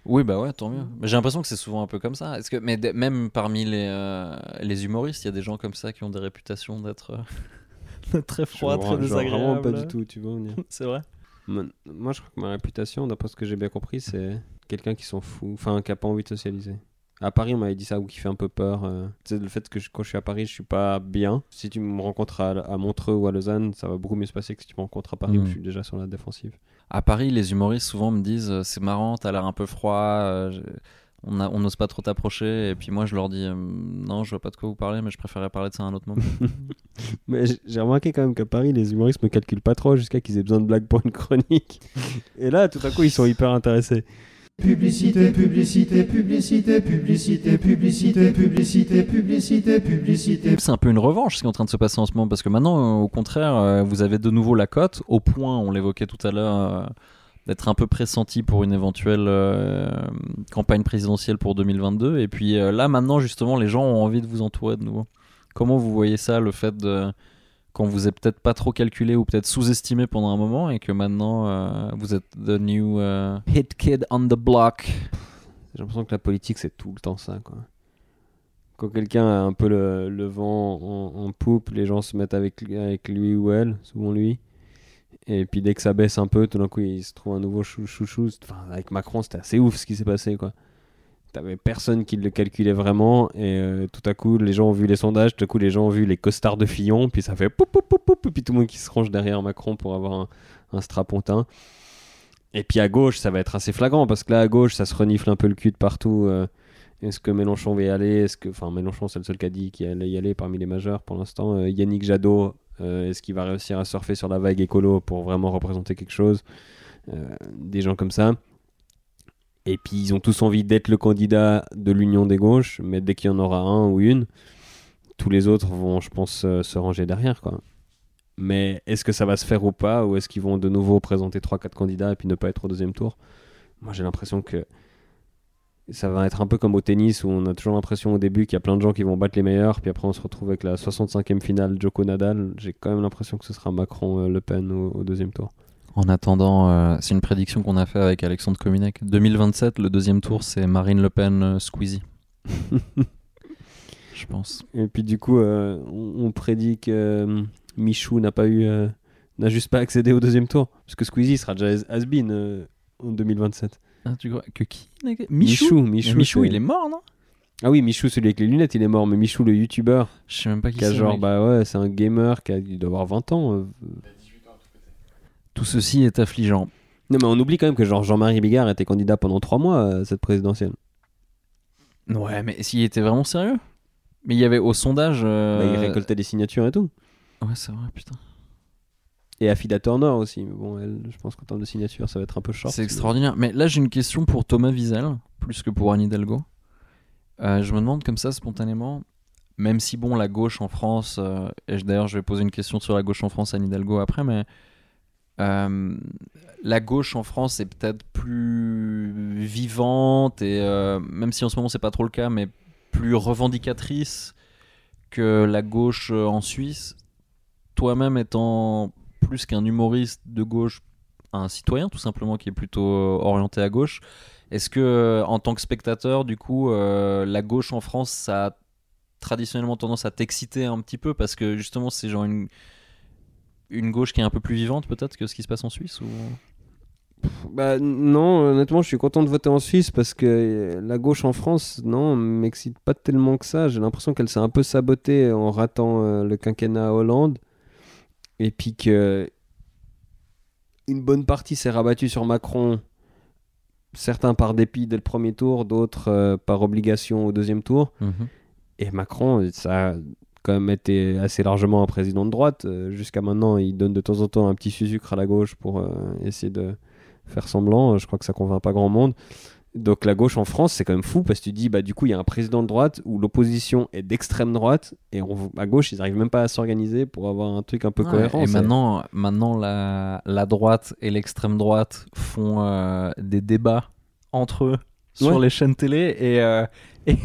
[SPEAKER 2] oui, bah ouais, tant mieux. Mais j'ai l'impression que c'est souvent un peu comme ça. Est-ce que, mais même parmi les, euh, les humoristes, il y a des gens comme ça qui ont des réputations d'être euh, [laughs] très froids, très désagréables.
[SPEAKER 3] Vraiment pas du tout, tu vois. [laughs]
[SPEAKER 2] C'est vrai?
[SPEAKER 3] Moi, je crois que ma réputation, d'après ce que j'ai bien compris, c'est quelqu'un qui s'en fout, enfin, qui a pas envie de socialiser. À Paris, on m'avait dit ça, ou qui fait un peu peur. euh, c'est le fait que je- quand je suis à Paris, je suis pas bien. Si tu me rencontres à, à Montreux ou à Lausanne, ça va beaucoup mieux se passer que si tu me rencontres à Paris où
[SPEAKER 2] Mm.
[SPEAKER 3] je suis déjà sur la défensive.
[SPEAKER 2] À Paris, les humoristes souvent me disent euh, c'est marrant, t'as l'air un peu froid, euh, on a- on n'ose pas trop t'approcher. Et puis moi, je leur dis euh, non, je vois pas de quoi vous parlez, mais je préférerais parler de ça à un autre moment. [laughs]
[SPEAKER 3] Mais j'ai remarqué quand même qu'à Paris, les humoristes me calculent pas trop jusqu'à qu'ils aient besoin de blagues pour une chronique. Et là, tout à coup, ils sont hyper intéressés.
[SPEAKER 1] Publicité, publicité, publicité, publicité, publicité, publicité, publicité, publicité.
[SPEAKER 2] c'est un peu une revanche ce qui est en train de se passer en ce moment, parce que maintenant, euh, au contraire, euh, vous avez de nouveau la cote, au point, on l'évoquait tout à l'heure, euh, d'être un peu pressenti pour une éventuelle euh, campagne présidentielle pour 2022. Et puis euh, là, maintenant, justement, les gens ont envie de vous entourer de nouveau. Comment vous voyez ça, le fait de quand vous êtes peut-être pas trop calculé ou peut-être sous-estimé pendant un moment et que maintenant euh, vous êtes the new euh, hit kid on the block.
[SPEAKER 3] J'ai l'impression que la politique, c'est tout le temps ça. Quoi. Quand quelqu'un a un peu le, le vent en, en poupe, les gens se mettent avec, lui- avec lui ou elle, souvent lui. Et puis dès que ça baisse un peu, tout d'un coup, il se trouve un nouveau chou- chouchou. Enfin, avec Macron, c'était assez ouf ce qui s'est passé. quoi. T'avais personne qui le calculait vraiment. Et euh, tout à coup, les gens ont vu les sondages. Tout à coup, les gens ont vu les costards de Fillon. Puis ça fait poup, poup, poup, Et puis tout le monde qui se range derrière Macron pour avoir un, strapontin. Et puis à gauche, ça va être assez flagrant parce que là, à gauche, ça se renifle un peu le cul de partout. euh, Est-ce que Mélenchon va y aller? Est-ce que, enfin, Mélenchon, c'est le seul qui a dit qu'il allait y aller parmi les majeurs pour l'instant. Euh, Yannick Jadot, est-ce qu'il va réussir à surfer sur la vague écolo pour vraiment représenter quelque chose Euh, Des gens comme ça? Et puis ils ont tous envie d'être le candidat de l'union des gauches, mais dès qu'il y en aura un ou une, tous les autres vont, je pense, euh, se ranger derrière, quoi. Mais est-ce que ça va se faire ou pas Ou est-ce qu'ils vont de nouveau présenter 3-4 candidats et puis ne pas être au deuxième tour? Moi j'ai l'impression que ça va être un peu comme au tennis où on a toujours l'impression au début qu'il y a plein de gens qui vont battre les meilleurs, puis après on se retrouve avec la 65e finale Joko Nadal. J'ai quand même l'impression que ce sera Macron-Le Pen au, au deuxième tour.
[SPEAKER 2] En attendant, euh, c'est une prédiction qu'on a fait avec Alexandre Kominek. 2027, le deuxième tour, c'est Marine Le Pen euh, Squeezie. [laughs] Je pense.
[SPEAKER 3] Et puis du coup, euh, on, on prédit que euh, Michou n'a pas eu, euh, n'a juste pas accédé au deuxième tour, parce que Squeezie sera déjà has-been euh, en 2027.
[SPEAKER 2] Ah, tu crois que qui Michou
[SPEAKER 3] Michou, Michou,
[SPEAKER 2] Michou, il est mort, non?
[SPEAKER 3] Ah oui, Michou, celui avec les lunettes, il est mort, mais Michou, le youtubeur,
[SPEAKER 2] Je sais même pas qui c'est.
[SPEAKER 3] genre,
[SPEAKER 2] mec.
[SPEAKER 3] bah ouais, c'est un gamer qui a, il doit avoir 20 ans. euh.
[SPEAKER 2] Tout ceci est affligeant.
[SPEAKER 3] Non, mais on oublie quand même que genre Jean-Marie Bigard était candidat pendant 3 mois à cette présidentielle.
[SPEAKER 2] Ouais, mais s'il était vraiment sérieux? Mais il y avait au sondage. euh,
[SPEAKER 3] Bah, il récoltait des signatures et tout.
[SPEAKER 2] Ouais, c'est vrai, putain.
[SPEAKER 3] Et Affida Turner aussi, mais bon, elle, je pense qu'en termes de signatures, ça va être un peu short.
[SPEAKER 2] C'est extraordinaire. Mais là, j'ai une question pour Thomas Wiesel, plus que pour Anne Hidalgo. Euh, je me demande comme ça spontanément, même si bon, la gauche en France, euh, et d'ailleurs, je vais poser une question sur la gauche en France à Anne Hidalgo après, mais euh, la gauche en France est peut-être plus vivante et même si en ce moment c'est pas trop le cas, mais plus revendicatrice que la gauche en Suisse. Toi-même étant plus qu'un humoriste de gauche un citoyen tout simplement qui est plutôt euh, orienté à gauche. Est-ce que euh, en tant que spectateur, du coup, euh, la gauche en France, ça a traditionnellement tendance à t'exciter un petit peu parce que justement c'est genre une une gauche qui est un peu plus vivante peut-être que ce qui se passe en Suisse
[SPEAKER 3] Bah non, honnêtement, je suis content de voter en Suisse parce que la gauche en France, non, m'excite pas tellement que ça. J'ai l'impression qu'elle s'est un peu sabotée en ratant le quinquennat Hollande. Et puis que une bonne partie s'est rabattue sur Macron. Certains par dépit dès le premier tour, d'autres euh, par obligation au deuxième tour. Et Macron, ça a quand même été assez largement un président de droite. Euh, Jusqu'à maintenant, il donne de temps en temps un petit sucre à la gauche pour euh, essayer de faire semblant. Je crois que ça convainc pas grand monde. Donc la gauche en France, c'est quand même fou parce que tu dis, bah du coup, il y a un président de droite où l'opposition est d'extrême droite et on, à gauche, ils arrivent même pas à s'organiser pour avoir un truc un peu
[SPEAKER 2] Ouais,
[SPEAKER 3] cohérent.
[SPEAKER 2] Et maintenant, maintenant la, la droite et l'extrême droite font euh, des débats entre eux sur
[SPEAKER 3] Ouais.
[SPEAKER 2] les chaînes télé et, euh, et,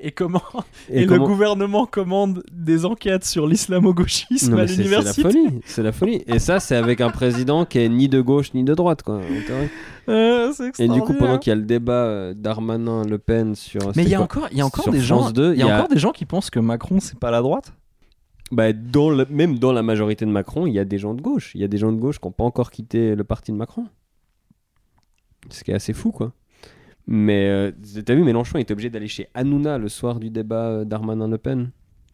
[SPEAKER 2] et comment et,
[SPEAKER 3] comment-
[SPEAKER 2] le gouvernement commande des enquêtes sur l'islamo-gauchisme
[SPEAKER 3] Non,
[SPEAKER 2] à
[SPEAKER 3] mais c'est la
[SPEAKER 2] l'université.
[SPEAKER 3] folie, c'est la folie. Et ça, c'est avec un président qui est ni de gauche ni de droite, quoi.
[SPEAKER 2] Euh,
[SPEAKER 3] Et du coup, pendant qu'il y a le débat euh, Darmanin-Le Pen sur.
[SPEAKER 2] Mais il y a encore, il y a encore des gens,
[SPEAKER 3] 2,
[SPEAKER 2] il y a encore des gens qui pensent que Macron c'est pas la droite.
[SPEAKER 3] Bah, dans le- même dans la majorité de Macron, il y a des gens de gauche. Il y a des gens de gauche qui n'ont pas encore quitté le parti de Macron. Ce qui est assez fou, quoi. Mais euh, t'as vu, Mélenchon était obligé d'aller chez Hanouna le soir du débat euh, Darmanin-Le Pen.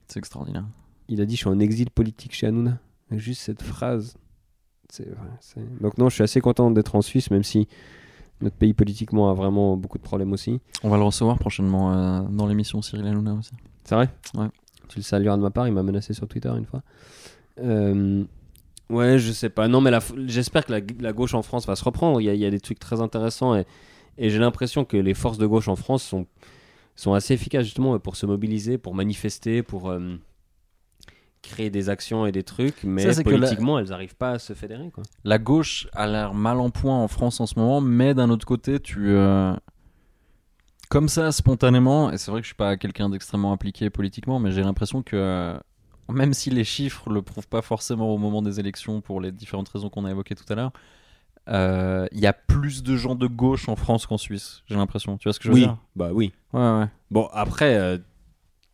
[SPEAKER 2] C'est extraordinaire.
[SPEAKER 3] Il a dit Je suis en exil politique chez Hanouna. Juste cette phrase. C'est, Donc, non, je suis assez content d'être en Suisse, même si notre pays politiquement a vraiment beaucoup de problèmes aussi.
[SPEAKER 2] On va le recevoir prochainement euh, dans l'émission Cyril Hanouna aussi.
[SPEAKER 3] C'est vrai?
[SPEAKER 2] Ouais.
[SPEAKER 3] Tu le salueras de ma part, il m'a menacé sur Twitter une fois. Euh, ouais, je sais pas. Non, mais j'espère que la, la gauche en France va se reprendre. Il y a, il y a des trucs très intéressants et, et j'ai l'impression que les forces de gauche en France sont, sont assez efficaces justement pour se mobiliser, pour manifester, pour euh, créer des actions et des trucs. Mais
[SPEAKER 2] Ça, la-
[SPEAKER 3] politiquement, elles n'arrivent pas à se fédérer. Quoi.
[SPEAKER 2] La gauche a l'air mal en point en France en ce moment, mais d'un autre côté, tu. euh, Comme ça, spontanément, et c'est vrai que je suis pas quelqu'un d'extrêmement impliqué politiquement, mais j'ai l'impression que. euh, Même si les chiffres le prouvent pas forcément au moment des élections pour les différentes raisons qu'on a évoquées tout à l'heure, il y a plus de gens de gauche en France qu'en Suisse, j'ai l'impression. Tu vois ce que je veux
[SPEAKER 3] Oui,
[SPEAKER 2] dire?
[SPEAKER 3] Bah oui.
[SPEAKER 2] Ouais, ouais.
[SPEAKER 3] Bon, après, euh,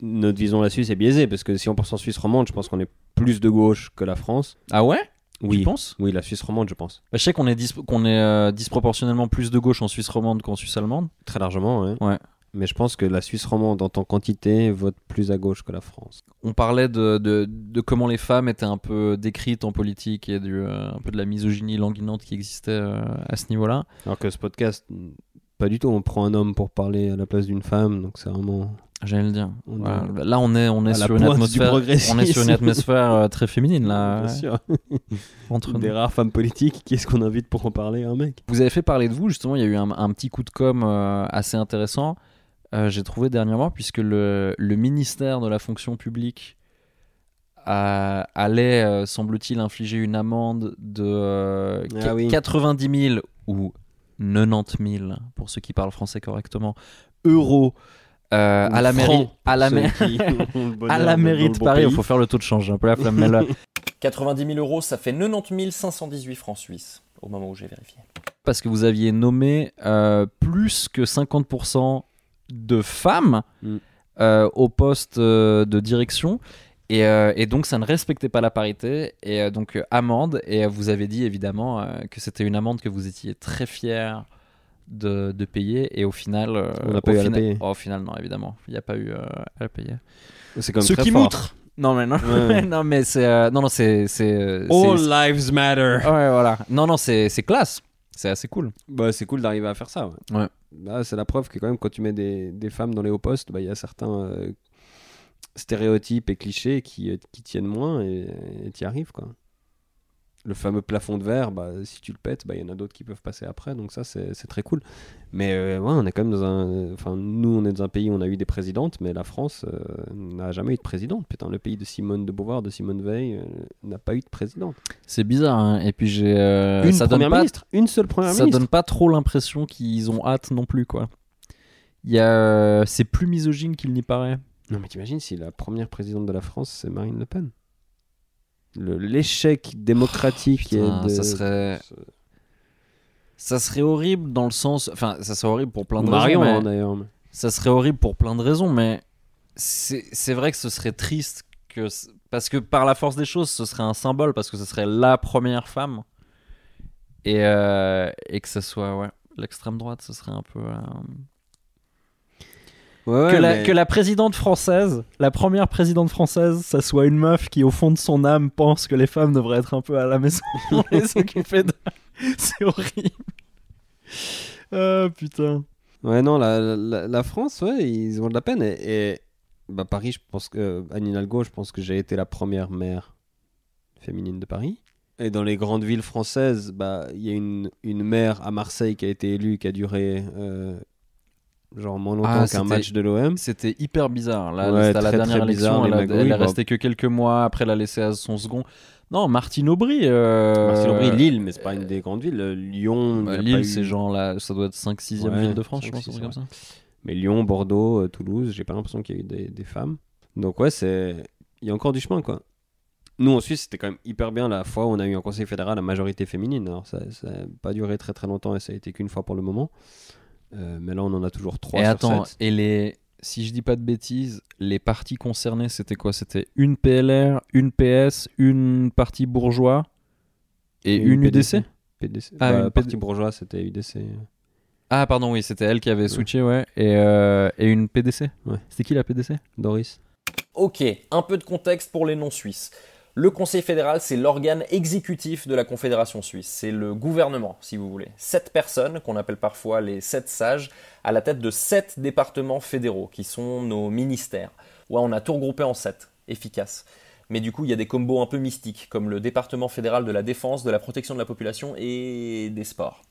[SPEAKER 3] notre vision de la Suisse est biaisée parce que si on pense en Suisse romande, je pense qu'on est plus de gauche que la France.
[SPEAKER 2] Ah ouais?
[SPEAKER 3] Oui.
[SPEAKER 2] Tu penses?
[SPEAKER 3] Oui, la Suisse romande, je pense.
[SPEAKER 2] Bah, Je sais qu'on est, dis- est euh, disproportionnellement plus de gauche en Suisse romande qu'en Suisse allemande.
[SPEAKER 3] Très largement, ouais.
[SPEAKER 2] Ouais.
[SPEAKER 3] Mais je pense que la Suisse romande, en tant quantité, vote plus à gauche que la France.
[SPEAKER 2] On parlait de, de, de comment les femmes étaient un peu décrites en politique et du, euh, un peu de la misogynie languinante qui existait euh, à ce niveau-là.
[SPEAKER 3] Alors que ce podcast, pas du tout. On prend un homme pour parler à la place d'une femme, donc c'est vraiment.
[SPEAKER 2] J'allais le dire.
[SPEAKER 3] On
[SPEAKER 2] Voilà.
[SPEAKER 3] est
[SPEAKER 2] Là, on est, on est sur une atmosphère. On est sur une atmosphère euh, très féminine là.
[SPEAKER 3] Bien sûr. [laughs]
[SPEAKER 2] entre
[SPEAKER 3] Des
[SPEAKER 2] nous.
[SPEAKER 3] rares femmes politiques, qui est-ce qu'on invite pour en parler Un mec?
[SPEAKER 2] Vous avez fait parler de vous justement. Il y a eu un, un petit coup de com euh, assez intéressant. Euh, J'ai trouvé dernièrement puisque le, le ministère de la fonction publique a- allait, euh, semble-t-il, infliger une amende de euh,
[SPEAKER 3] Ah
[SPEAKER 2] qu-
[SPEAKER 3] oui.
[SPEAKER 2] 90 000 ou 90 000 pour ceux qui parlent français correctement euros euh, à la mairie à la, [laughs] à la mairie de Paris. Il faut faire le taux de change. Un peu la flamme, mais là. [laughs] 90 000 euros, ça fait 90 518 francs suisses au moment où j'ai vérifié. Parce que vous aviez nommé euh, plus que 50% de femmes
[SPEAKER 3] Mm.
[SPEAKER 2] euh, au poste euh, de direction. Et, euh, et donc ça ne respectait pas la parité. Et euh, donc euh, amende. Et euh, vous avez dit évidemment euh, que c'était une amende que vous étiez très fier de, de payer. Et au final... euh,
[SPEAKER 3] On n'a
[SPEAKER 2] au
[SPEAKER 3] pas eu à la
[SPEAKER 2] final-
[SPEAKER 3] payer.
[SPEAKER 2] Oh, au final, non, évidemment. Il n'y a pas eu euh, à la payer.
[SPEAKER 3] C'est comme
[SPEAKER 2] Ce
[SPEAKER 3] très
[SPEAKER 2] qui
[SPEAKER 3] fort.
[SPEAKER 2] moutre Non mais non,
[SPEAKER 3] Ouais. [laughs]
[SPEAKER 2] non mais c'est euh, non non c'est c'est euh,
[SPEAKER 3] All lives matter.
[SPEAKER 2] ouais voilà non non c'est c'est classe c'est assez cool
[SPEAKER 3] Bah, c'est cool d'arriver à faire ça. Ouais.
[SPEAKER 2] Ouais.
[SPEAKER 3] Bah, c'est la preuve que quand même quand tu mets des, des femmes dans les hauts postes, bah, il y a certains euh, stéréotypes et clichés qui, euh, qui tiennent moins et tu y arrives quoi. Le fameux plafond de verre, bah, si tu le pètes, bah, il y en a d'autres qui peuvent passer après, donc ça c'est très cool. Mais euh, ouais, on est quand même dans un. Enfin, nous on est dans un pays où on a eu des présidentes, mais la France euh, n'a jamais eu de présidente. Putain, le pays de Simone de Beauvoir, de Simone Veil, euh, n'a pas eu de présidente.
[SPEAKER 2] c'est bizarre hein. et puis j'ai euh,
[SPEAKER 3] une
[SPEAKER 2] ça donne
[SPEAKER 3] première
[SPEAKER 2] pas
[SPEAKER 3] ministre, une seule première
[SPEAKER 2] ça
[SPEAKER 3] ministre.
[SPEAKER 2] donne pas trop l'impression qu'ils ont hâte non plus quoi c'est plus misogyne qu'il n'y paraît
[SPEAKER 3] Non, mais t'imagines si la première présidente de la France, c'est Marine Le Pen L'échec démocratique
[SPEAKER 2] Oh, Putain,
[SPEAKER 3] est de...
[SPEAKER 2] ça serait ça serait horrible dans le sens enfin ça serait horrible pour plein de
[SPEAKER 3] Marion,
[SPEAKER 2] raisons
[SPEAKER 3] hein, d'ailleurs. mais-
[SPEAKER 2] Ça serait horrible pour plein de raisons, mais c'est vrai que ce serait triste que parce que par la force des choses, ce serait un symbole parce que ce serait la première femme et euh, et que ce soit ouais l'extrême droite, ce serait un peu euh,
[SPEAKER 3] Ouais,
[SPEAKER 2] que, la,
[SPEAKER 3] mais-
[SPEAKER 2] que la présidente française, la première présidente française, ça soit une meuf qui au fond de son âme pense que les femmes devraient être un peu à la maison [laughs] [laughs] et s'occuper de. [laughs] C'est horrible. Ah putain.
[SPEAKER 3] Ouais, non, la, la, la France, ouais, ils ont de la peine. Et, et, bah, Paris, je pense que... Anne Hidalgo, je pense que j'ai été la première maire féminine de Paris. Et dans les grandes villes françaises, bah, il y a une, une maire à Marseille qui a été élue, qui a duré... euh, genre moins longtemps
[SPEAKER 2] Ah,
[SPEAKER 3] qu'un match de l'OM.
[SPEAKER 2] C'était hyper bizarre. Là,
[SPEAKER 3] Ouais,
[SPEAKER 2] c'était la dernière élection. Elle,
[SPEAKER 3] magouilles,
[SPEAKER 2] elle est restée que quelques mois. Après, elle a laissé à son second. Non, Martine Aubry. euh,
[SPEAKER 3] Marcel Aubry, Lille, mais c'est pas une des grandes villes. Lyon,
[SPEAKER 2] bah, Lille,
[SPEAKER 3] eu-
[SPEAKER 2] c'est genre là, ça doit être 5-6e
[SPEAKER 3] Ouais,
[SPEAKER 2] ville de France, je
[SPEAKER 3] 5,
[SPEAKER 2] pense, un
[SPEAKER 3] 6,
[SPEAKER 2] truc comme ça.
[SPEAKER 3] Mais Lyon, Bordeaux, euh, Toulouse, j'ai pas l'impression qu'il y a eu des, des femmes. Donc ouais, c'est il y a encore du chemin quoi. Nous en Suisse, c'était quand même hyper bien la fois où on a eu un conseil fédéral à majorité féminine. Alors ça n'a pas duré très très longtemps et ça a été qu'une fois pour le moment. Euh, mais là, on en a toujours 3
[SPEAKER 2] Et
[SPEAKER 3] sur
[SPEAKER 2] attends,
[SPEAKER 3] 7.
[SPEAKER 2] et les, si je dis pas de bêtises, les partis concernés, c'était quoi? C'était une PLR, une PS, une parti bourgeois et une, UDC
[SPEAKER 3] PDC.
[SPEAKER 2] Ah,
[SPEAKER 3] Bah,
[SPEAKER 2] une
[SPEAKER 3] parti
[SPEAKER 2] PD.
[SPEAKER 3] bourgeois, c'était UDC.
[SPEAKER 2] Ah, pardon, oui, c'était elle qui avait switché, ouais. Et, euh, et une PDC
[SPEAKER 3] Ouais.
[SPEAKER 2] C'était qui la PDC
[SPEAKER 3] Doris.
[SPEAKER 2] Ok, un peu de contexte pour les non-suisses. Le Conseil fédéral, c'est l'organe exécutif de la Confédération suisse. C'est le gouvernement, si vous voulez. Sept personnes, qu'on appelle parfois les sept sages, à la tête de sept départements fédéraux, qui sont nos ministères. Ouais, on a tout regroupé en sept. Efficace. Mais du coup, il y a des combos un peu mystiques, comme le département fédéral de la défense, de la protection de la population et des sports.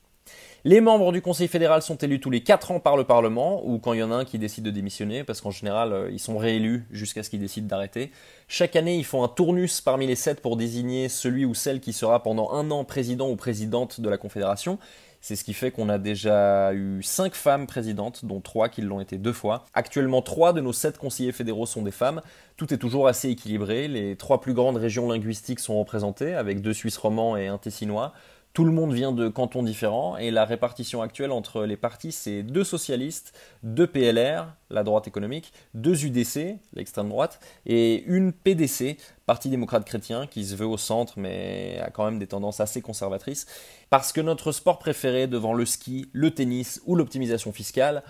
[SPEAKER 2] Les membres du Conseil fédéral sont élus tous les 4 ans par le Parlement, ou quand il y en a un qui décide de démissionner, parce qu'en général, euh, ils sont réélus jusqu'à ce qu'ils décident d'arrêter. Chaque année, ils font un tournus parmi les 7 pour désigner celui ou celle qui sera pendant un an président ou présidente de la Confédération. C'est ce qui fait qu'on a déjà eu 5 femmes présidentes, dont 3 qui l'ont été deux fois. Actuellement, 3 de nos 7 conseillers fédéraux sont des femmes. Tout est toujours assez équilibré. Les 3 plus grandes régions linguistiques sont représentées, avec deux Suisses romans et un Tessinois. Tout le monde vient de cantons différents et la répartition actuelle entre les partis, c'est deux socialistes, deux PLR, la droite économique, deux UDC, l'extrême droite, et une PDC, Parti démocrate chrétien, qui se veut au centre mais a quand même des tendances assez conservatrices. Parce que notre sport préféré devant le ski, le tennis ou l'optimisation fiscale,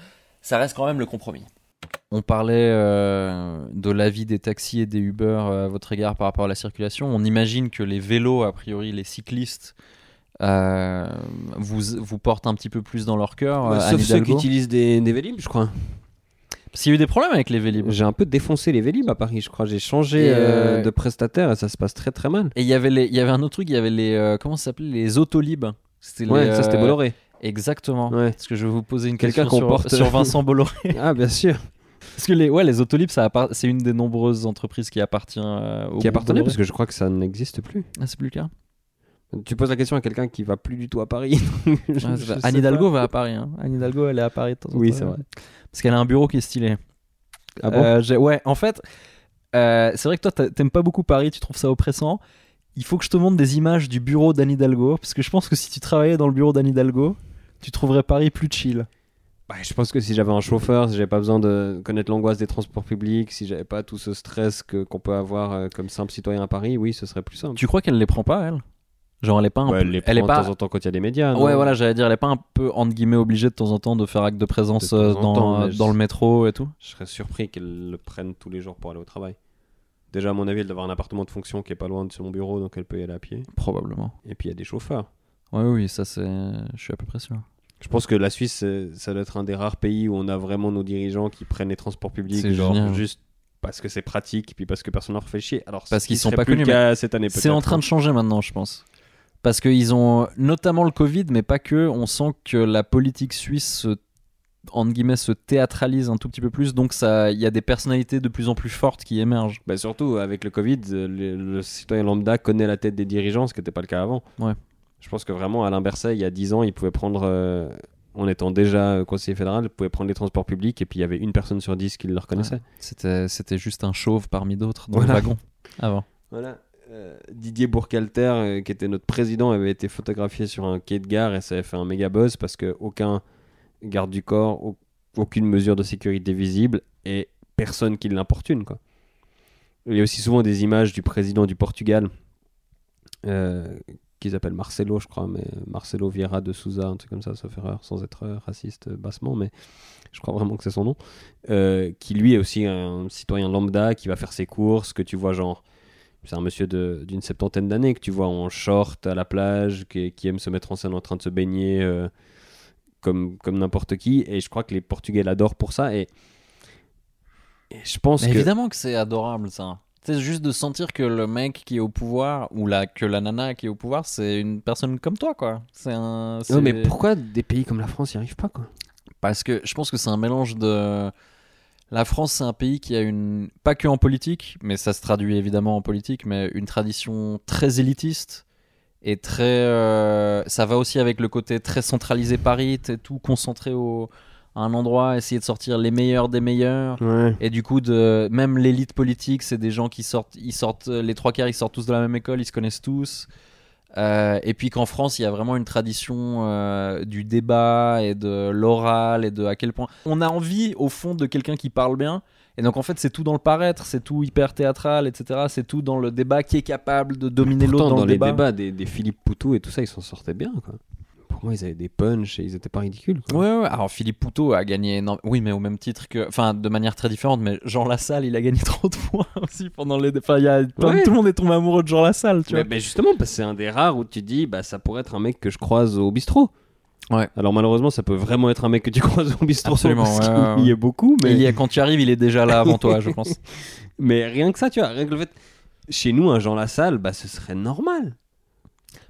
[SPEAKER 2] ça reste quand même le compromis. On parlait euh, de l'avis des taxis et des Uber euh, à votre égard par rapport à la circulation. On imagine que les vélos, a priori les cyclistes, euh, vous, vous portent un petit peu plus dans leur cœur. euh, Anne
[SPEAKER 3] Sauf ceux qui utilisent des, des Vélib, je crois.
[SPEAKER 2] Parce qu'il y a eu des problèmes avec les Vélib.
[SPEAKER 3] J'ai un peu défoncé les Vélib à Paris, je crois. J'ai changé euh,
[SPEAKER 2] euh,
[SPEAKER 3] de prestataire et ça se passe très très mal.
[SPEAKER 2] Et il y avait les, il y avait un autre truc, il y avait les, euh, comment ça s'appelait, les Autolib. C'était
[SPEAKER 3] Ouais,
[SPEAKER 2] les,
[SPEAKER 3] ça c'était
[SPEAKER 2] euh,
[SPEAKER 3] Bolloré.
[SPEAKER 2] Exactement.
[SPEAKER 3] Ouais.
[SPEAKER 2] Parce que je vais vous poser une
[SPEAKER 3] Quelqu'un
[SPEAKER 2] question
[SPEAKER 3] qu'on
[SPEAKER 2] sur,
[SPEAKER 3] porte-
[SPEAKER 2] sur Vincent Bolloré. [laughs]
[SPEAKER 3] Ah, bien sûr.
[SPEAKER 2] Parce que les, ouais, les Autolib, ça appart- c'est une des nombreuses entreprises qui appartient euh, au
[SPEAKER 3] Qui appartenait parce que je crois que ça n'existe plus.
[SPEAKER 2] Ah, c'est plus le cas.
[SPEAKER 3] Tu poses la question à quelqu'un qui va plus du tout à Paris. [laughs] Je-.
[SPEAKER 2] Anne. Hidalgo va à Paris. hein. Anne Hidalgo, elle est à Paris. de temps en
[SPEAKER 3] Oui,
[SPEAKER 2] temps,
[SPEAKER 3] c'est
[SPEAKER 2] ouais.
[SPEAKER 3] vrai.
[SPEAKER 2] Parce qu'elle a un bureau qui est stylé.
[SPEAKER 3] Ah bon
[SPEAKER 2] Euh, j'ai- ouais, en fait, euh, c'est vrai que toi, t'a- t'aimes pas beaucoup Paris, tu trouves ça oppressant. Il faut que je te montre des images du bureau d'Anne Hidalgo, parce que je pense que si tu travaillais dans le bureau d'Anne Hidalgo, tu trouverais Paris plus chill.
[SPEAKER 3] Bah, je pense que si j'avais un chauffeur, si j'avais pas besoin de connaître l'angoisse des transports publics, si j'avais pas tout ce stress que qu'on peut avoir euh, comme simple citoyen à Paris, oui, ce serait plus simple.
[SPEAKER 2] Tu crois qu'elle les prend pas, elle? Genre, elle est pas un
[SPEAKER 3] Ouais,
[SPEAKER 2] peu-
[SPEAKER 3] elle les
[SPEAKER 2] elle est
[SPEAKER 3] prend
[SPEAKER 2] pas.
[SPEAKER 3] de temps en temps quand il y a des médias.
[SPEAKER 2] Ouais, voilà, j'allais dire, elle est pas un peu entre guillemets obligée de temps en temps de faire acte de présence
[SPEAKER 3] De
[SPEAKER 2] euh, dans,
[SPEAKER 3] temps,
[SPEAKER 2] euh,
[SPEAKER 3] mais je-
[SPEAKER 2] dans le métro et tout.
[SPEAKER 3] Je serais surpris qu'elle le prenne tous les jours pour aller au travail. Déjà, à mon avis, elle doit avoir un appartement de fonction qui est pas loin de son bureau, donc elle peut y aller à pied.
[SPEAKER 2] Probablement.
[SPEAKER 3] Et puis il y a des chauffeurs.
[SPEAKER 2] Ouais, oui, ça c'est. Je suis à peu près sûr.
[SPEAKER 3] Je pense que la Suisse, ça doit être un des rares pays où on a vraiment nos dirigeants qui prennent les transports publics, genre
[SPEAKER 2] génial.
[SPEAKER 3] juste parce que c'est pratique, puis parce que personne leur fait chier. Alors,
[SPEAKER 2] Parce
[SPEAKER 3] ce
[SPEAKER 2] qu'ils
[SPEAKER 3] qui
[SPEAKER 2] sont pas connus,
[SPEAKER 3] cas cette année.
[SPEAKER 2] C'est en train
[SPEAKER 3] hein.
[SPEAKER 2] de changer maintenant, je pense. Parce qu'ils ont notamment le Covid, mais pas que. On sent que la politique suisse se, entre guillemets, se théâtralise un tout petit peu plus. Donc il y a des personnalités de plus en plus fortes qui émergent.
[SPEAKER 3] Bah, surtout avec le Covid, euh, le, le citoyen lambda connaît la tête des dirigeants, ce qui n'était pas le cas avant.
[SPEAKER 2] Ouais.
[SPEAKER 3] Je pense que vraiment, Alain Berset, il y a 10 ans, il pouvait prendre, euh, en étant déjà euh, conseiller fédéral, il pouvait prendre les transports publics et puis il y avait une personne sur 10 qui le reconnaissait.
[SPEAKER 2] C'était, c'était juste un chauve parmi d'autres dans
[SPEAKER 3] Voilà.
[SPEAKER 2] le wagon avant.
[SPEAKER 3] Voilà. Euh, Didier Bourcalter, euh, qui était notre président, avait été photographié sur un quai de gare et ça avait fait un méga buzz parce que aucun garde du corps, au- aucune mesure de sécurité visible et personne qui l'importune. Il y a aussi souvent des images du président du Portugal, euh, qu'ils appellent Marcelo, je crois, mais Marcelo Vieira de Souza, un truc comme ça, sauf erreur, sans être raciste euh, bassement, mais je crois vraiment que c'est son nom, qui lui est aussi un citoyen lambda qui va faire ses courses, que tu vois genre c'est un monsieur d'une septantaine d'années que tu vois en short à la plage, qui, qui aime se mettre en scène en train de se baigner euh, comme, comme n'importe qui. Et je crois que les Portugais l'adorent pour ça. Et, et je pense
[SPEAKER 2] Mais
[SPEAKER 3] que.
[SPEAKER 2] évidemment que c'est adorable ça. C'est juste de sentir que le mec qui est au pouvoir ou la, que la nana qui est au pouvoir, c'est une personne comme toi quoi. C'est un. C'est-
[SPEAKER 3] mais pourquoi des pays comme la France n'y arrivent pas quoi?
[SPEAKER 2] Parce que je pense que c'est un mélange de. La France, c'est un pays qui a une. Pas que en politique, mais ça se traduit évidemment en politique, mais une tradition très élitiste et très. euh, Ça va aussi avec le côté très centralisé Paris, tout concentré au... à un endroit, essayer de sortir les meilleurs des meilleurs.
[SPEAKER 3] Ouais.
[SPEAKER 2] Et du coup, de, même l'élite politique, c'est des gens qui sortent, ils sortent, les trois quarts, ils sortent tous de la même école, ils se connaissent tous. Euh, et puis qu'en France, il y a vraiment une tradition euh, du débat et de l'oral et de à quel point on a envie, au fond, de quelqu'un qui parle bien. Et donc en fait, c'est tout dans le paraître, c'est tout hyper théâtral, etc. C'est tout dans le débat qui est capable de dominer l'autre dans,
[SPEAKER 3] dans,
[SPEAKER 2] le
[SPEAKER 3] les
[SPEAKER 2] débat.
[SPEAKER 3] débats des, des Philippe Poutou et tout ça, ils s'en sortaient bien quoi. Pour moi, ils avaient des punchs et ils étaient pas ridicules. quoi.
[SPEAKER 2] Ouais, ouais, alors Philippe Poutot a gagné énorme... Oui, mais au même titre que. Enfin, de manière très différente, mais Jean Lassalle, il a gagné [laughs] trop de points aussi pendant les. Enfin, il y a... plein-
[SPEAKER 3] Ouais.
[SPEAKER 2] tout le monde est tombé amoureux de Jean Lassalle, tu
[SPEAKER 3] Mais,
[SPEAKER 2] vois.
[SPEAKER 3] mais justement, parce que c'est un des rares où tu te dis, bah, ça pourrait être un mec que je croise au bistrot.
[SPEAKER 2] Ouais.
[SPEAKER 3] Alors malheureusement, ça peut vraiment être un mec que tu [laughs] croises au bistrot.
[SPEAKER 2] Absolument,
[SPEAKER 3] parce
[SPEAKER 2] ouais, ouais.
[SPEAKER 3] y est beaucoup. Mais...
[SPEAKER 2] Il y a- quand tu arrives, il est déjà là avant toi, je [laughs] pense.
[SPEAKER 3] mais rien que ça, tu vois. Rien que le fait. Chez nous, un Jean Lassalle, bah, ce serait normal.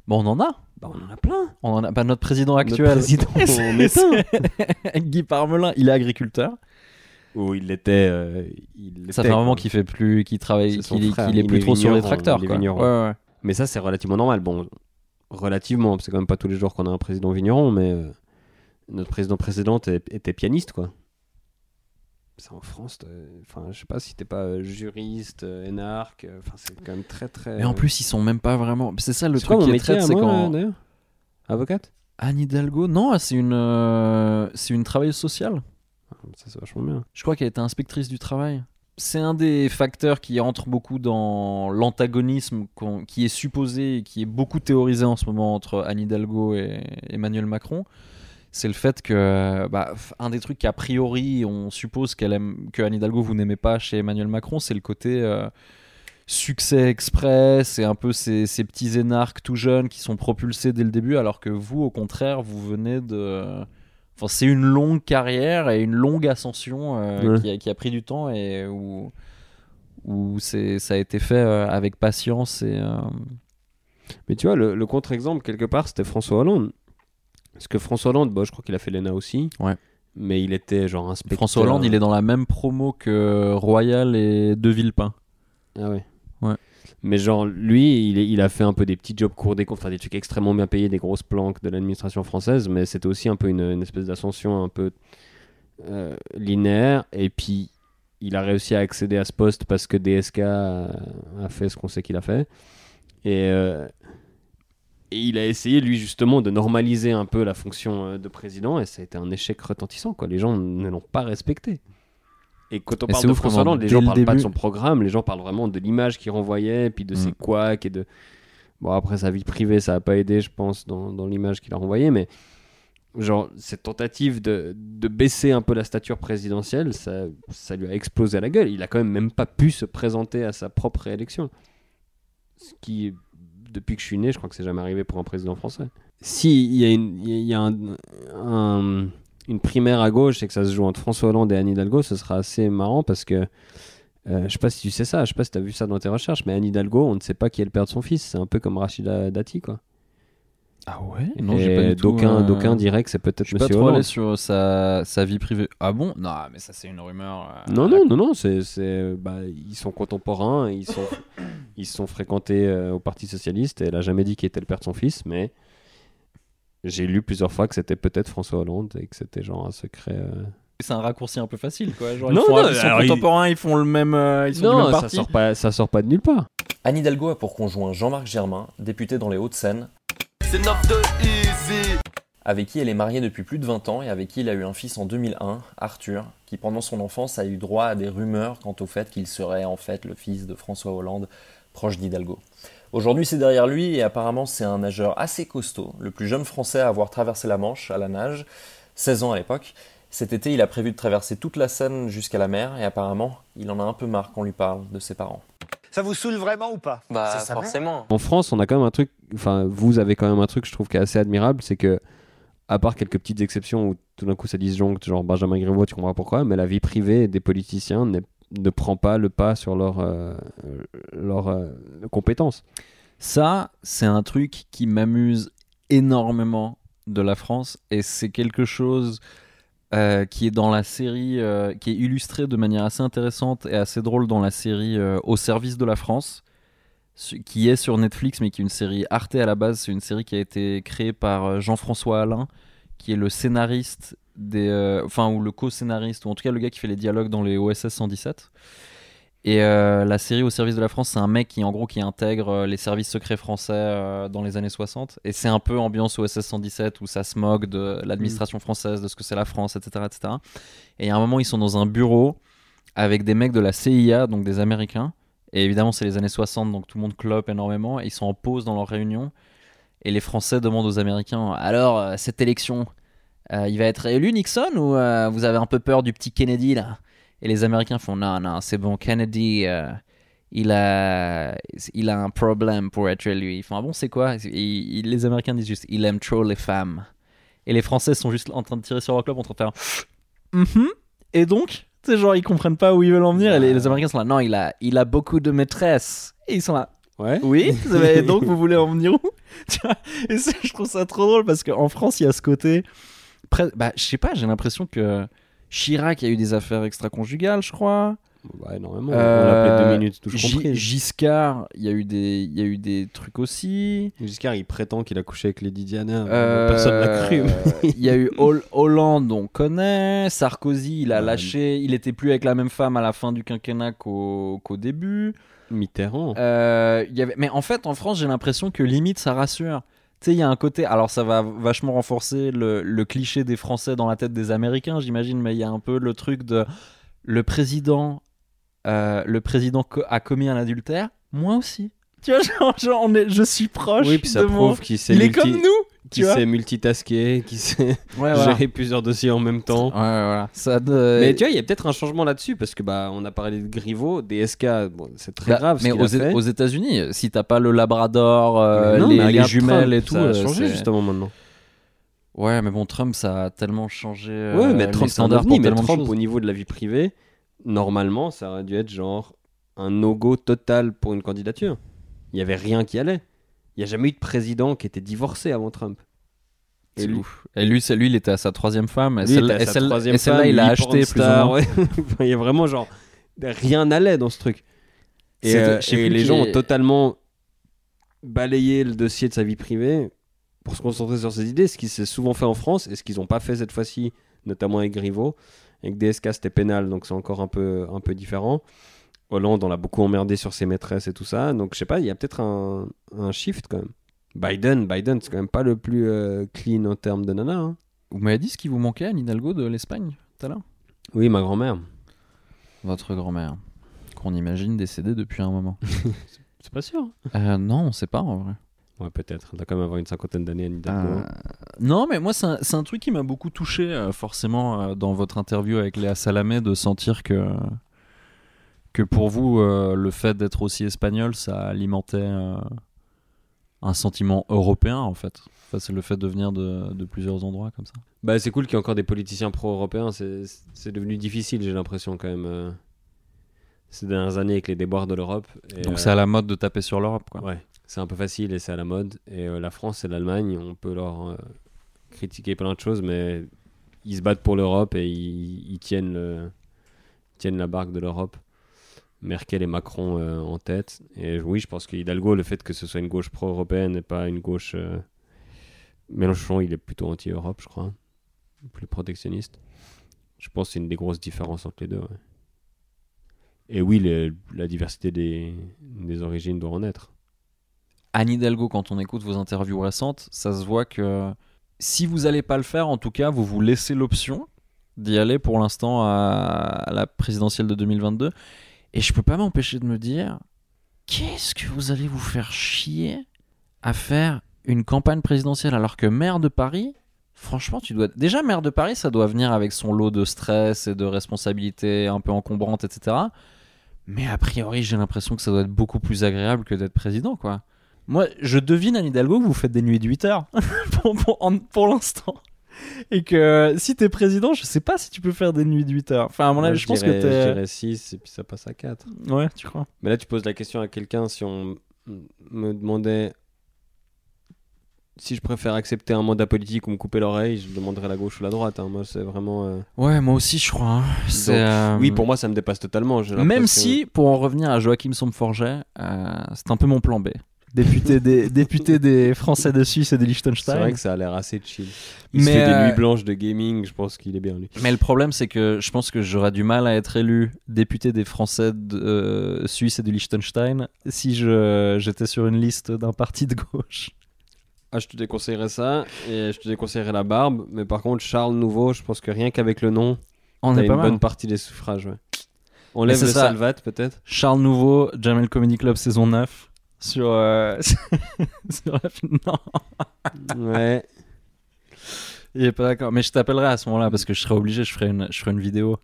[SPEAKER 2] Bon, on en a.
[SPEAKER 3] Bah, on en a plein.
[SPEAKER 2] On en a. Bah, notre président
[SPEAKER 3] Notre
[SPEAKER 2] actuel.
[SPEAKER 3] président, [laughs]
[SPEAKER 2] C'est-
[SPEAKER 3] on est un.
[SPEAKER 2] c'est- Guy Parmelin, il est agriculteur.
[SPEAKER 3] Où il était. euh, il
[SPEAKER 2] Ça
[SPEAKER 3] était,
[SPEAKER 2] fait un moment qu'il fait plus, qu'il travaille, qu'il est, plus
[SPEAKER 3] est
[SPEAKER 2] trop sur les tracteurs. quoi.
[SPEAKER 3] vigneron.
[SPEAKER 2] Ouais, ouais.
[SPEAKER 3] Mais ça, c'est relativement normal. Bon, relativement, c'est quand même pas tous les jours qu'on a un président vigneron, mais euh, notre président précédente était pianiste, quoi. Ça en France, enfin, je sais pas si t'es pas euh, juriste, euh, énarque, euh, enfin, c'est quand même très très.
[SPEAKER 2] Mais en plus, ils sont même pas vraiment. C'est ça le
[SPEAKER 3] c'est
[SPEAKER 2] truc qui est traite, c'est quand.
[SPEAKER 3] d'ailleurs? Avocate?
[SPEAKER 2] Anne Hidalgo, non, c'est une, euh, c'est une travailleuse sociale.
[SPEAKER 3] Ça, c'est vachement bien.
[SPEAKER 2] Je crois qu'elle était inspectrice du travail. C'est un des facteurs qui entre beaucoup dans l'antagonisme qui est supposé et qui est beaucoup théorisé en ce moment entre Anne Hidalgo et Emmanuel Macron. C'est le fait que, bah, un des trucs qu'a priori on suppose qu'elle aime, que Anne Hidalgo vous n'aimez pas chez Emmanuel Macron, c'est le côté euh, succès express et un peu ces, ces petits énarques tout jeunes qui sont propulsés dès le début, alors que vous, au contraire, vous venez de. Enfin, c'est une longue carrière et une longue ascension euh,
[SPEAKER 3] Ouais.
[SPEAKER 2] qui, a, qui a pris du temps et où, où c'est, ça a été fait euh, avec patience et.
[SPEAKER 3] Mais tu vois, le, le contre-exemple, quelque part, c'était François Hollande. Parce que François Hollande, bah, je crois qu'il a fait l'ENA aussi.
[SPEAKER 2] Ouais.
[SPEAKER 3] Mais il était genre inspecteur.
[SPEAKER 2] François Hollande, il est dans la même promo que Royal et De Villepin.
[SPEAKER 3] Ah ouais.
[SPEAKER 2] Ouais.
[SPEAKER 3] Mais genre, lui, il, est- il a fait un peu des petits jobs cours des enfin des trucs extrêmement bien payés, des grosses planques de l'administration française, mais c'était aussi un peu une, une espèce d'ascension un peu euh, linéaire. Et puis, il a réussi à accéder à ce poste parce que DSK a, a fait ce qu'on sait qu'il a fait. Et, euh, et il a essayé, lui, justement, de normaliser un peu la fonction euh, de président, et ça a été un échec retentissant, quoi. Les gens ne l'ont pas respecté. Et quand on
[SPEAKER 2] Et
[SPEAKER 3] parle de François Hollande, les gens
[SPEAKER 2] le
[SPEAKER 3] parlent pas de son programme, les gens parlent vraiment de l'image qu'il renvoyait, puis de ses
[SPEAKER 2] Mm.
[SPEAKER 3] couacs et de. Bon, après, sa vie privée, ça a pas aidé, je pense, dans, dans l'image qu'il a renvoyée, mais genre, cette tentative de, de baisser un peu la stature présidentielle, ça, ça lui a explosé à la gueule. Il a quand même même pas pu se présenter à sa propre réélection. Ce qui, depuis que je suis né, je crois que c'est jamais arrivé pour un président français. Si il y a, une, y a un- un- une primaire à gauche et que ça se joue entre François Hollande et Anne Hidalgo, ce sera assez marrant parce que euh, je sais pas si tu sais ça, je sais pas si tu as vu ça dans tes recherches, mais Anne Hidalgo, on ne sait pas qui est le père de son fils. C'est un peu comme Rachida Dati, quoi.
[SPEAKER 2] Ah ouais?
[SPEAKER 3] Et d'aucuns d'aucuns diraient que c'est peut-être
[SPEAKER 2] Je suis pas
[SPEAKER 3] Monsieur
[SPEAKER 2] trop allé
[SPEAKER 3] Hollande.
[SPEAKER 2] sur sa, sa vie privée. Ah bon? Non, mais ça c'est une rumeur. euh,
[SPEAKER 3] Non, non, non, non, c'est, c'est, bah, ils sont contemporains, ils sont, ils se sont fréquentés euh, au Parti Socialiste et elle a jamais dit qui était le père de son fils, mais j'ai lu plusieurs fois que c'était peut-être François Hollande et que c'était genre un secret. euh.
[SPEAKER 2] C'est un raccourci un peu facile quoi. Genre,
[SPEAKER 3] Non,
[SPEAKER 2] ils, font,
[SPEAKER 3] non,
[SPEAKER 2] ils sont
[SPEAKER 3] alors, ils-
[SPEAKER 2] contemporains, ils... font le même. euh, ils sont du même
[SPEAKER 3] Non, ça
[SPEAKER 2] parti.
[SPEAKER 3] sort, pas, ça sort pas de nulle part.
[SPEAKER 6] Anne Hidalgo a pour conjoint Jean-Marc Germain, député dans les Hauts-de-Seine,
[SPEAKER 4] C'est 9 de easy.
[SPEAKER 6] avec qui elle est mariée depuis plus de 20 ans et avec qui il a eu un fils en 2001, Arthur, qui pendant son enfance a eu droit à des rumeurs quant au fait qu'il serait en fait le fils de François Hollande, proche d'Hidalgo. Aujourd'hui c'est derrière lui et apparemment c'est un nageur assez costaud, le plus jeune français à avoir traversé la Manche à la nage, 16 ans à l'époque. Cet été il a prévu de traverser toute la Seine jusqu'à la mer et apparemment il en a un peu marre qu'on lui parle de ses parents.
[SPEAKER 7] Ça vous saoule vraiment ou pas
[SPEAKER 5] Bah,
[SPEAKER 7] Ça,
[SPEAKER 5] forcément.
[SPEAKER 3] En France, on a quand même un truc, enfin, vous avez quand même un truc, je trouve, qui est assez admirable, c'est que, à part quelques petites exceptions où tout d'un coup ça disjoncte, genre Benjamin Griveaux, tu comprends pourquoi, mais la vie privée des politiciens ne prend pas le pas sur leurs euh, leurs, euh, compétences.
[SPEAKER 2] Ça, c'est un truc qui m'amuse énormément de la France et c'est quelque chose euh, qui est dans la série, euh, qui est illustré de manière assez intéressante et assez drôle dans la série euh, Au service de la France, qui est sur Netflix mais qui est une série Arte à la base. C'est une série qui a été créée par Jean-François Alain, qui est le scénariste des, enfin ou le co-scénariste ou en tout cas le gars qui fait les dialogues dans les OSS 117. Et euh, la série Au service de la France, c'est un mec qui, en gros, qui intègre euh, les services secrets français euh, dans les années 60. Et c'est un peu ambiance OSS 117 où ça se moque de l'administration française, de ce que c'est la France, etc., etc. Et a un moment, ils sont dans un bureau avec des mecs de la CIA, donc des Américains. Et évidemment, c'est les années 60, donc tout le monde clope énormément. Et ils sont en pause dans leur réunion. Et les Français demandent aux Américains alors, cette élection, il va être élu Nixon ou vous avez un peu peur du petit Kennedy là? Et les Américains font non, non, c'est bon, Kennedy, euh, il, a, il a un problème pour être élu. Ils font ah bon, c'est quoi? Et Les Américains disent juste il aime trop les femmes. Et les Français sont juste en train de tirer sur leur club en train de faire Mhm. Et donc, tu sais, genre, ils comprennent pas où ils veulent en venir. Et les, les Américains sont là non, il a, il a beaucoup de maîtresses. Et ils sont là
[SPEAKER 3] Ouais.
[SPEAKER 2] oui, [laughs] mais donc vous voulez en venir où? [laughs] Et ça, je trouve ça trop drôle parce qu'en France, il y a ce côté. Bah, je sais pas, j'ai l'impression que Chirac a eu des affaires extra-conjugales, je crois.
[SPEAKER 3] Bah, énormément.
[SPEAKER 2] Euh,
[SPEAKER 3] On deux minutes, tout.
[SPEAKER 2] Giscard, il y, a eu des- il y a eu des trucs aussi.
[SPEAKER 3] Giscard, il prétend qu'il a couché avec Lady Diana.
[SPEAKER 2] Euh,
[SPEAKER 3] Personne l'a cru. [laughs]
[SPEAKER 2] Il y a eu Hol- Hollande, on connaît. Sarkozy, il a
[SPEAKER 3] Ouais.
[SPEAKER 2] lâché. Il était plus avec la même femme à la fin du quinquennat qu'au qu'au début.
[SPEAKER 3] Mitterrand.
[SPEAKER 2] Euh, il y avait... Mais en fait, en France, j'ai l'impression que limite, ça rassure. Tu sais, il y a un côté. Alors, ça va vachement renforcer le, le cliché des Français dans la tête des Américains, j'imagine, mais il y a un peu le truc de. Le président. euh, le président a commis un adultère. Moi aussi. Tu vois, [laughs] genre, genre, on est... je suis proche.
[SPEAKER 3] oui, puis ça
[SPEAKER 2] de mon-
[SPEAKER 3] prouve qu'il sait,
[SPEAKER 2] Il est comme nous. Vois.
[SPEAKER 3] sait multitasker, qu'il sait
[SPEAKER 2] Ouais, [laughs] voilà.
[SPEAKER 3] gérer plusieurs dossiers en même temps.
[SPEAKER 2] Ouais, voilà. Ça, de-
[SPEAKER 3] Mais tu vois, il y a peut-être un changement là-dessus parce que bah on a parlé de Griveaux, DSK, bon, c'est très
[SPEAKER 2] Bah,
[SPEAKER 3] grave.
[SPEAKER 2] mais aux,
[SPEAKER 3] a fait.
[SPEAKER 2] aux États-unis, si t'as pas le Labrador, euh,
[SPEAKER 3] non,
[SPEAKER 2] les, jumelles
[SPEAKER 3] Trump,
[SPEAKER 2] et tout,
[SPEAKER 3] ça a
[SPEAKER 2] euh,
[SPEAKER 3] changé justement maintenant.
[SPEAKER 2] Ouais, mais bon, Trump, ça a tellement changé. euh,
[SPEAKER 3] ouais, mais Trump, c'est mais Trump, au niveau de la vie privée, normalement, ça aurait dû être genre un no-go total pour une candidature. Il y avait rien qui allait. Il n'y a jamais eu de président qui était divorcé avant Trump.
[SPEAKER 2] C'est
[SPEAKER 3] lui-.
[SPEAKER 2] Et lui, c'est lui, il était à sa troisième femme. Et celle-là, et celle- et il a acheté plus ou
[SPEAKER 3] ouais. [laughs] il y a vraiment genre rien n'allait dans ce truc. Et, euh, et les gens
[SPEAKER 2] est-
[SPEAKER 3] ont totalement balayé le dossier de sa vie privée pour se concentrer sur ses idées, ce qui s'est souvent fait en France et ce qu'ils n'ont pas fait cette fois-ci, notamment avec Griveaux. Avec DSK, c'était pénal, donc c'est encore un peu, un peu différent. Hollande, on l'a beaucoup emmerdé sur ses maîtresses et tout ça. Donc, je sais pas, il y a peut-être un, un shift quand même. Biden, Biden, c'est quand même pas le plus euh, clean en termes de nana. hein.
[SPEAKER 2] Vous m'avez dit ce qui vous manquait à Hidalgo de l'Espagne tout à l'heure?
[SPEAKER 3] Oui, ma grand-mère.
[SPEAKER 2] Votre grand-mère, qu'on imagine décédée depuis un moment. [laughs]
[SPEAKER 3] C'est pas sûr.
[SPEAKER 2] Euh, non, on sait pas en vrai.
[SPEAKER 3] Ouais, peut-être. Elle doit quand même avoir une cinquantaine d'années, Anne Hidalgo.
[SPEAKER 2] Euh, non, mais moi, c'est un, truc qui m'a beaucoup touché, euh, forcément, euh, dans votre interview avec Léa Salamé, de sentir que, que pour vous, euh, le fait d'être aussi espagnol, ça alimentait euh, un sentiment européen, en fait? Enfin, c'est le fait de venir de, de plusieurs endroits comme ça?
[SPEAKER 3] Bah, c'est cool qu'il y ait encore des politiciens pro-européens. C'est devenu difficile, j'ai l'impression, quand même, euh, ces dernières années avec les déboires de l'Europe.
[SPEAKER 2] Donc, c'est à la mode de taper sur l'Europe, quoi.
[SPEAKER 3] Ouais, c'est un peu facile et c'est à la mode. Et la France et l'Allemagne, on peut leur critiquer plein de choses, mais ils se battent pour l'Europe et ils, ils tiennent, le- tiennent la barque de l'Europe. Merkel et Macron euh, en tête. Et oui, je pense que Hidalgo, le fait que ce soit une gauche pro-européenne et pas une gauche. euh, Mélenchon, il est plutôt anti-Europe, je crois. Plus protectionniste. Je pense que c'est une des grosses différences entre les deux. Et oui, la diversité des, origines doit en être.
[SPEAKER 2] Anne Hidalgo, quand on écoute vos interviews récentes, ça se voit que si vous n'allez pas le faire, en tout cas, vous vous laissez l'option d'y aller pour l'instant à la présidentielle de 2022. Et je peux pas m'empêcher de me dire, qu'est-ce que vous allez vous faire chier à faire une campagne présidentielle alors que maire de Paris, franchement, tu dois déjà maire de Paris, ça doit venir avec son lot de stress et de responsabilités un peu encombrantes, etc. Mais a priori, j'ai l'impression que ça doit être beaucoup plus agréable que d'être président, quoi. Moi, je devine Anne Hidalgo que vous faites des nuits de 8 heures [laughs] pour, l'instant. [laughs] Et que si t'es président, je sais pas si tu peux faire des nuits de 8 heures. Enfin, à mon
[SPEAKER 3] Moi,
[SPEAKER 2] avis, je, pense
[SPEAKER 3] dirais-
[SPEAKER 2] que
[SPEAKER 3] Je
[SPEAKER 2] t'es.
[SPEAKER 3] dirais 6 et puis ça passe à 4.
[SPEAKER 2] Ouais, tu crois.
[SPEAKER 3] Mais là, tu poses la question à quelqu'un si on me demandait si je préfère accepter un mandat politique ou me couper l'oreille, je demanderais la gauche ou la droite. hein. Moi, c'est vraiment. euh,
[SPEAKER 2] Ouais, moi aussi, je crois. hein.
[SPEAKER 3] Donc,
[SPEAKER 2] euh,
[SPEAKER 3] Oui, pour moi, ça me dépasse totalement.
[SPEAKER 2] Même si, pour en revenir à Joachim Somforget, euh, c'est un peu mon plan B. Député des, député des Français de Suisse et de
[SPEAKER 3] C'est
[SPEAKER 2] Liechtenstein.
[SPEAKER 3] vrai que ça a l'air assez chill. Il se
[SPEAKER 2] Mais,
[SPEAKER 3] fait des
[SPEAKER 2] euh,
[SPEAKER 3] nuits blanches de gaming, je pense qu'il est bien lui.
[SPEAKER 2] Mais le problème, c'est que je pense que j'aurais du mal à être élu député des Français de euh, Suisse et de Liechtenstein si je, j'étais sur une liste d'un parti de gauche.
[SPEAKER 3] Ah, je te déconseillerais ça et je te déconseillerais la barbe. Mais par contre, Charles Nouveau, je pense que rien qu'avec le nom,
[SPEAKER 2] On est
[SPEAKER 3] une
[SPEAKER 2] pas mal.
[SPEAKER 3] bonne partie des suffrages. Ouais. On lève
[SPEAKER 2] c'est
[SPEAKER 3] le
[SPEAKER 2] ça.
[SPEAKER 3] Salvat peut-être
[SPEAKER 2] Charles Nouveau, Jamel Comedy Club saison 9. Sur, euh, [laughs] sur la fin- Non,
[SPEAKER 3] Ouais.
[SPEAKER 2] il est pas d'accord. Mais je t'appellerai à ce moment-là parce que je serai obligé, je ferai une, je ferai une vidéo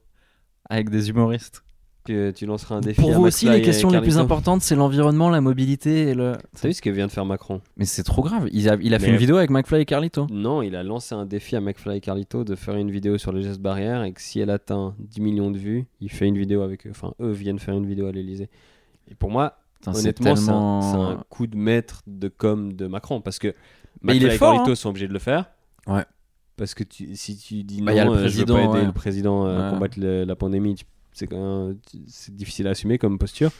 [SPEAKER 2] avec des humoristes.
[SPEAKER 3] Tu, tu lanceras un défi.
[SPEAKER 2] Pour
[SPEAKER 3] à
[SPEAKER 2] vous
[SPEAKER 3] Max
[SPEAKER 2] aussi,
[SPEAKER 3] Fly
[SPEAKER 2] les
[SPEAKER 3] et
[SPEAKER 2] questions les plus
[SPEAKER 3] Carlito.
[SPEAKER 2] importantes, c'est l'environnement, la mobilité et le.
[SPEAKER 3] T'as vu ce que vient de faire Macron
[SPEAKER 2] Mais c'est trop grave. Il a, il a fait
[SPEAKER 3] Mais-
[SPEAKER 2] une vidéo avec McFly et Carlito.
[SPEAKER 3] Non, il a lancé un défi à McFly et Carlito de faire une vidéo sur les gestes barrières et que si elle atteint 10 millions de vues, il fait une vidéo avec eux. Enfin, eux viennent faire une vidéo à l'Elysée. Et pour moi, honnêtement, c'est un-
[SPEAKER 2] tellement-
[SPEAKER 3] c'est un, coup de maître de com de Macron parce que
[SPEAKER 2] Mais il est
[SPEAKER 3] et
[SPEAKER 2] fort, hein.
[SPEAKER 3] sont obligés de le faire.
[SPEAKER 2] Ouais.
[SPEAKER 3] Parce que tu- si tu dis
[SPEAKER 2] Bah,
[SPEAKER 3] non,
[SPEAKER 2] y a le
[SPEAKER 3] euh, je veux
[SPEAKER 2] président,
[SPEAKER 3] pas aider
[SPEAKER 2] ouais.
[SPEAKER 3] le président à
[SPEAKER 2] Ouais.
[SPEAKER 3] combattre le- la pandémie, c'est difficile à assumer comme posture.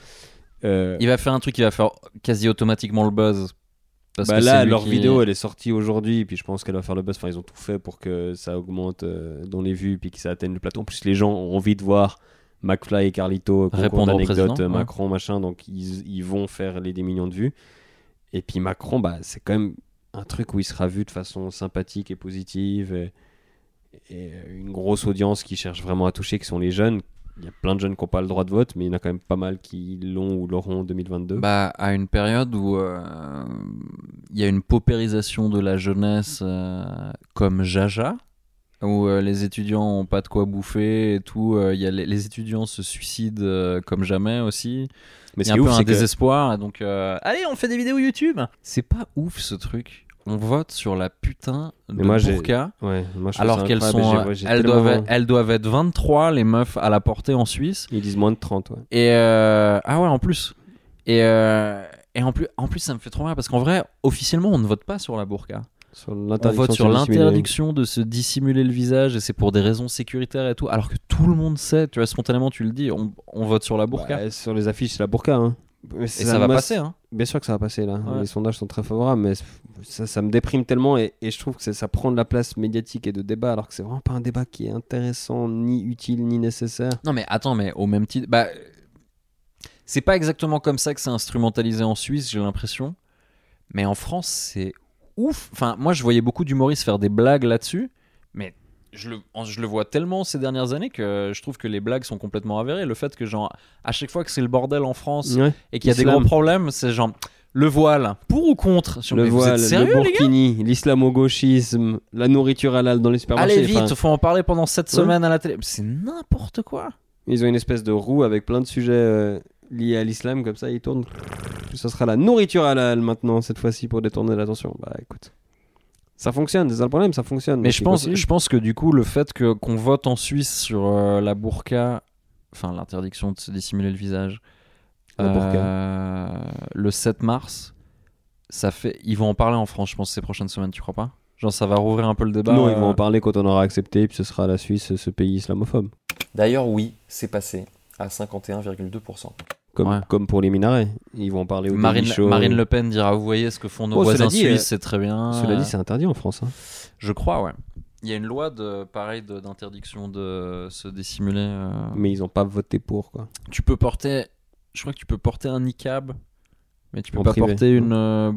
[SPEAKER 3] Euh,
[SPEAKER 2] Il va faire un truc qui va faire quasi automatiquement le buzz. Parce
[SPEAKER 3] bah
[SPEAKER 2] que
[SPEAKER 3] là, leur
[SPEAKER 2] qui-
[SPEAKER 3] vidéo, elle est sortie aujourd'hui, puis je pense qu'elle va faire le buzz. Enfin, ils ont tout fait pour que ça augmente euh, dans les vues, puis que ça atteigne le plateau. En plus, les gens ont envie de voir McFly et Carlito
[SPEAKER 2] Répondre
[SPEAKER 3] d'anecdotes,
[SPEAKER 2] président, ouais.
[SPEAKER 3] Macron, machin, donc ils, ils vont faire les 10 millions de vues. Et puis Macron, bah, c'est quand même un truc où il sera vu de façon sympathique et positive, et, et une grosse audience qui cherche vraiment à toucher, qui sont les jeunes. Il y a plein de jeunes qui n'ont pas le droit de vote, mais il y en a quand même pas mal qui l'ont ou l'auront en 2022.
[SPEAKER 2] Bah, à une période où euh, il y a une paupérisation de la jeunesse euh, comme Jaja, où euh, les étudiants ont pas de quoi bouffer et tout. euh, il y a les, les étudiants se suicident euh, comme jamais aussi.
[SPEAKER 3] mais
[SPEAKER 2] Il y
[SPEAKER 3] ce
[SPEAKER 2] a
[SPEAKER 3] qui
[SPEAKER 2] un peu un
[SPEAKER 3] c'est que
[SPEAKER 2] désespoir. Donc, euh, allez, on fait des vidéos YouTube. C'est pas ouf ce truc. On vote sur la putain de
[SPEAKER 3] moi,
[SPEAKER 2] burqa.
[SPEAKER 3] Ouais, moi, je
[SPEAKER 2] Alors
[SPEAKER 3] ça
[SPEAKER 2] qu'elles sont,
[SPEAKER 3] j'ai
[SPEAKER 2] elles doivent, être, elles doivent être 23 les meufs à la portée en Suisse.
[SPEAKER 3] Ils disent moins de 30, ouais.
[SPEAKER 2] Et euh, ah ouais, en plus. Et, euh, et en plus, en plus, ça me fait trop mal parce qu'en vrai, officiellement, on ne vote pas sur la burqa. On vote sur l'interdiction de se dissimuler le visage et c'est pour des raisons sécuritaires et tout. Alors que tout le monde sait, tu vois, spontanément, tu le dis, on, on vote sur la burqa.
[SPEAKER 3] Bah, sur les affiches, c'est la burqa. Hein.
[SPEAKER 2] Et ça, va passer, hein.
[SPEAKER 3] Bien sûr que ça va passer là.
[SPEAKER 2] Ouais.
[SPEAKER 3] Les sondages sont très favorables, mais ça, ça me déprime tellement et, et je trouve que ça prend de la place médiatique et de débat alors que c'est vraiment pas un débat qui est intéressant, ni utile, ni nécessaire.
[SPEAKER 2] Non, mais attends, mais au même titre. Bah, c'est pas exactement comme ça que c'est instrumentalisé en Suisse, j'ai l'impression. Mais en France, c'est ouf. Enfin, moi, je voyais beaucoup d'humoristes faire des blagues là-dessus. Mais je le, je le vois tellement ces dernières années que je trouve que les blagues sont complètement avérées. Le fait que, genre, à chaque fois que c'est le bordel en France
[SPEAKER 3] Ouais.
[SPEAKER 2] et qu'il y a des gros problèmes, c'est genre. Le voile, pour ou contre me
[SPEAKER 3] Le voile,
[SPEAKER 2] sérieux,
[SPEAKER 3] le burkini, l'islamo-gauchisme, la nourriture halal dans les supermarchés.
[SPEAKER 2] Allez vite, faut en parler pendant 7
[SPEAKER 3] Ouais.
[SPEAKER 2] semaines à la télé. C'est n'importe quoi.
[SPEAKER 3] Ils ont une espèce de roue avec plein de sujets euh, liés à l'islam, comme ça ils tournent. Ça sera la nourriture halal maintenant, cette fois-ci, pour détourner l'attention. Bah écoute, ça fonctionne, c'est ça le problème, ça fonctionne.
[SPEAKER 2] Mais je pense, je pense que du coup, le fait que qu'on vote en Suisse sur euh, la burqa, enfin l'interdiction de se dissimuler le visage, euh, le 7 mars, ça fait. Ils vont en parler en France, je pense, ces prochaines semaines, tu crois pas? Genre, ça va rouvrir un peu le débat.
[SPEAKER 3] non, ils vont
[SPEAKER 2] euh,
[SPEAKER 3] en parler quand on aura accepté, puis ce sera la Suisse, ce pays islamophobe.
[SPEAKER 6] D'ailleurs, oui, c'est passé à 51,2%.
[SPEAKER 3] Comme,
[SPEAKER 2] Ouais.
[SPEAKER 3] comme pour les minarets. Ils vont en parler au
[SPEAKER 2] Marine. Marine Le Pen dira Vous voyez ce que font nos
[SPEAKER 3] Oh,
[SPEAKER 2] voisins
[SPEAKER 3] dit,
[SPEAKER 2] suisses,
[SPEAKER 3] euh,
[SPEAKER 2] c'est très bien.
[SPEAKER 3] Cela dit, c'est interdit en France. hein.
[SPEAKER 2] Je crois, ouais. Il y a une loi de pareil d'interdiction de se dissimuler. euh,
[SPEAKER 3] Mais ils n'ont pas voté pour, quoi.
[SPEAKER 2] tu peux porter je crois que tu peux porter un niqab mais tu peux
[SPEAKER 3] En
[SPEAKER 2] pas
[SPEAKER 3] privé.
[SPEAKER 2] porter une euh,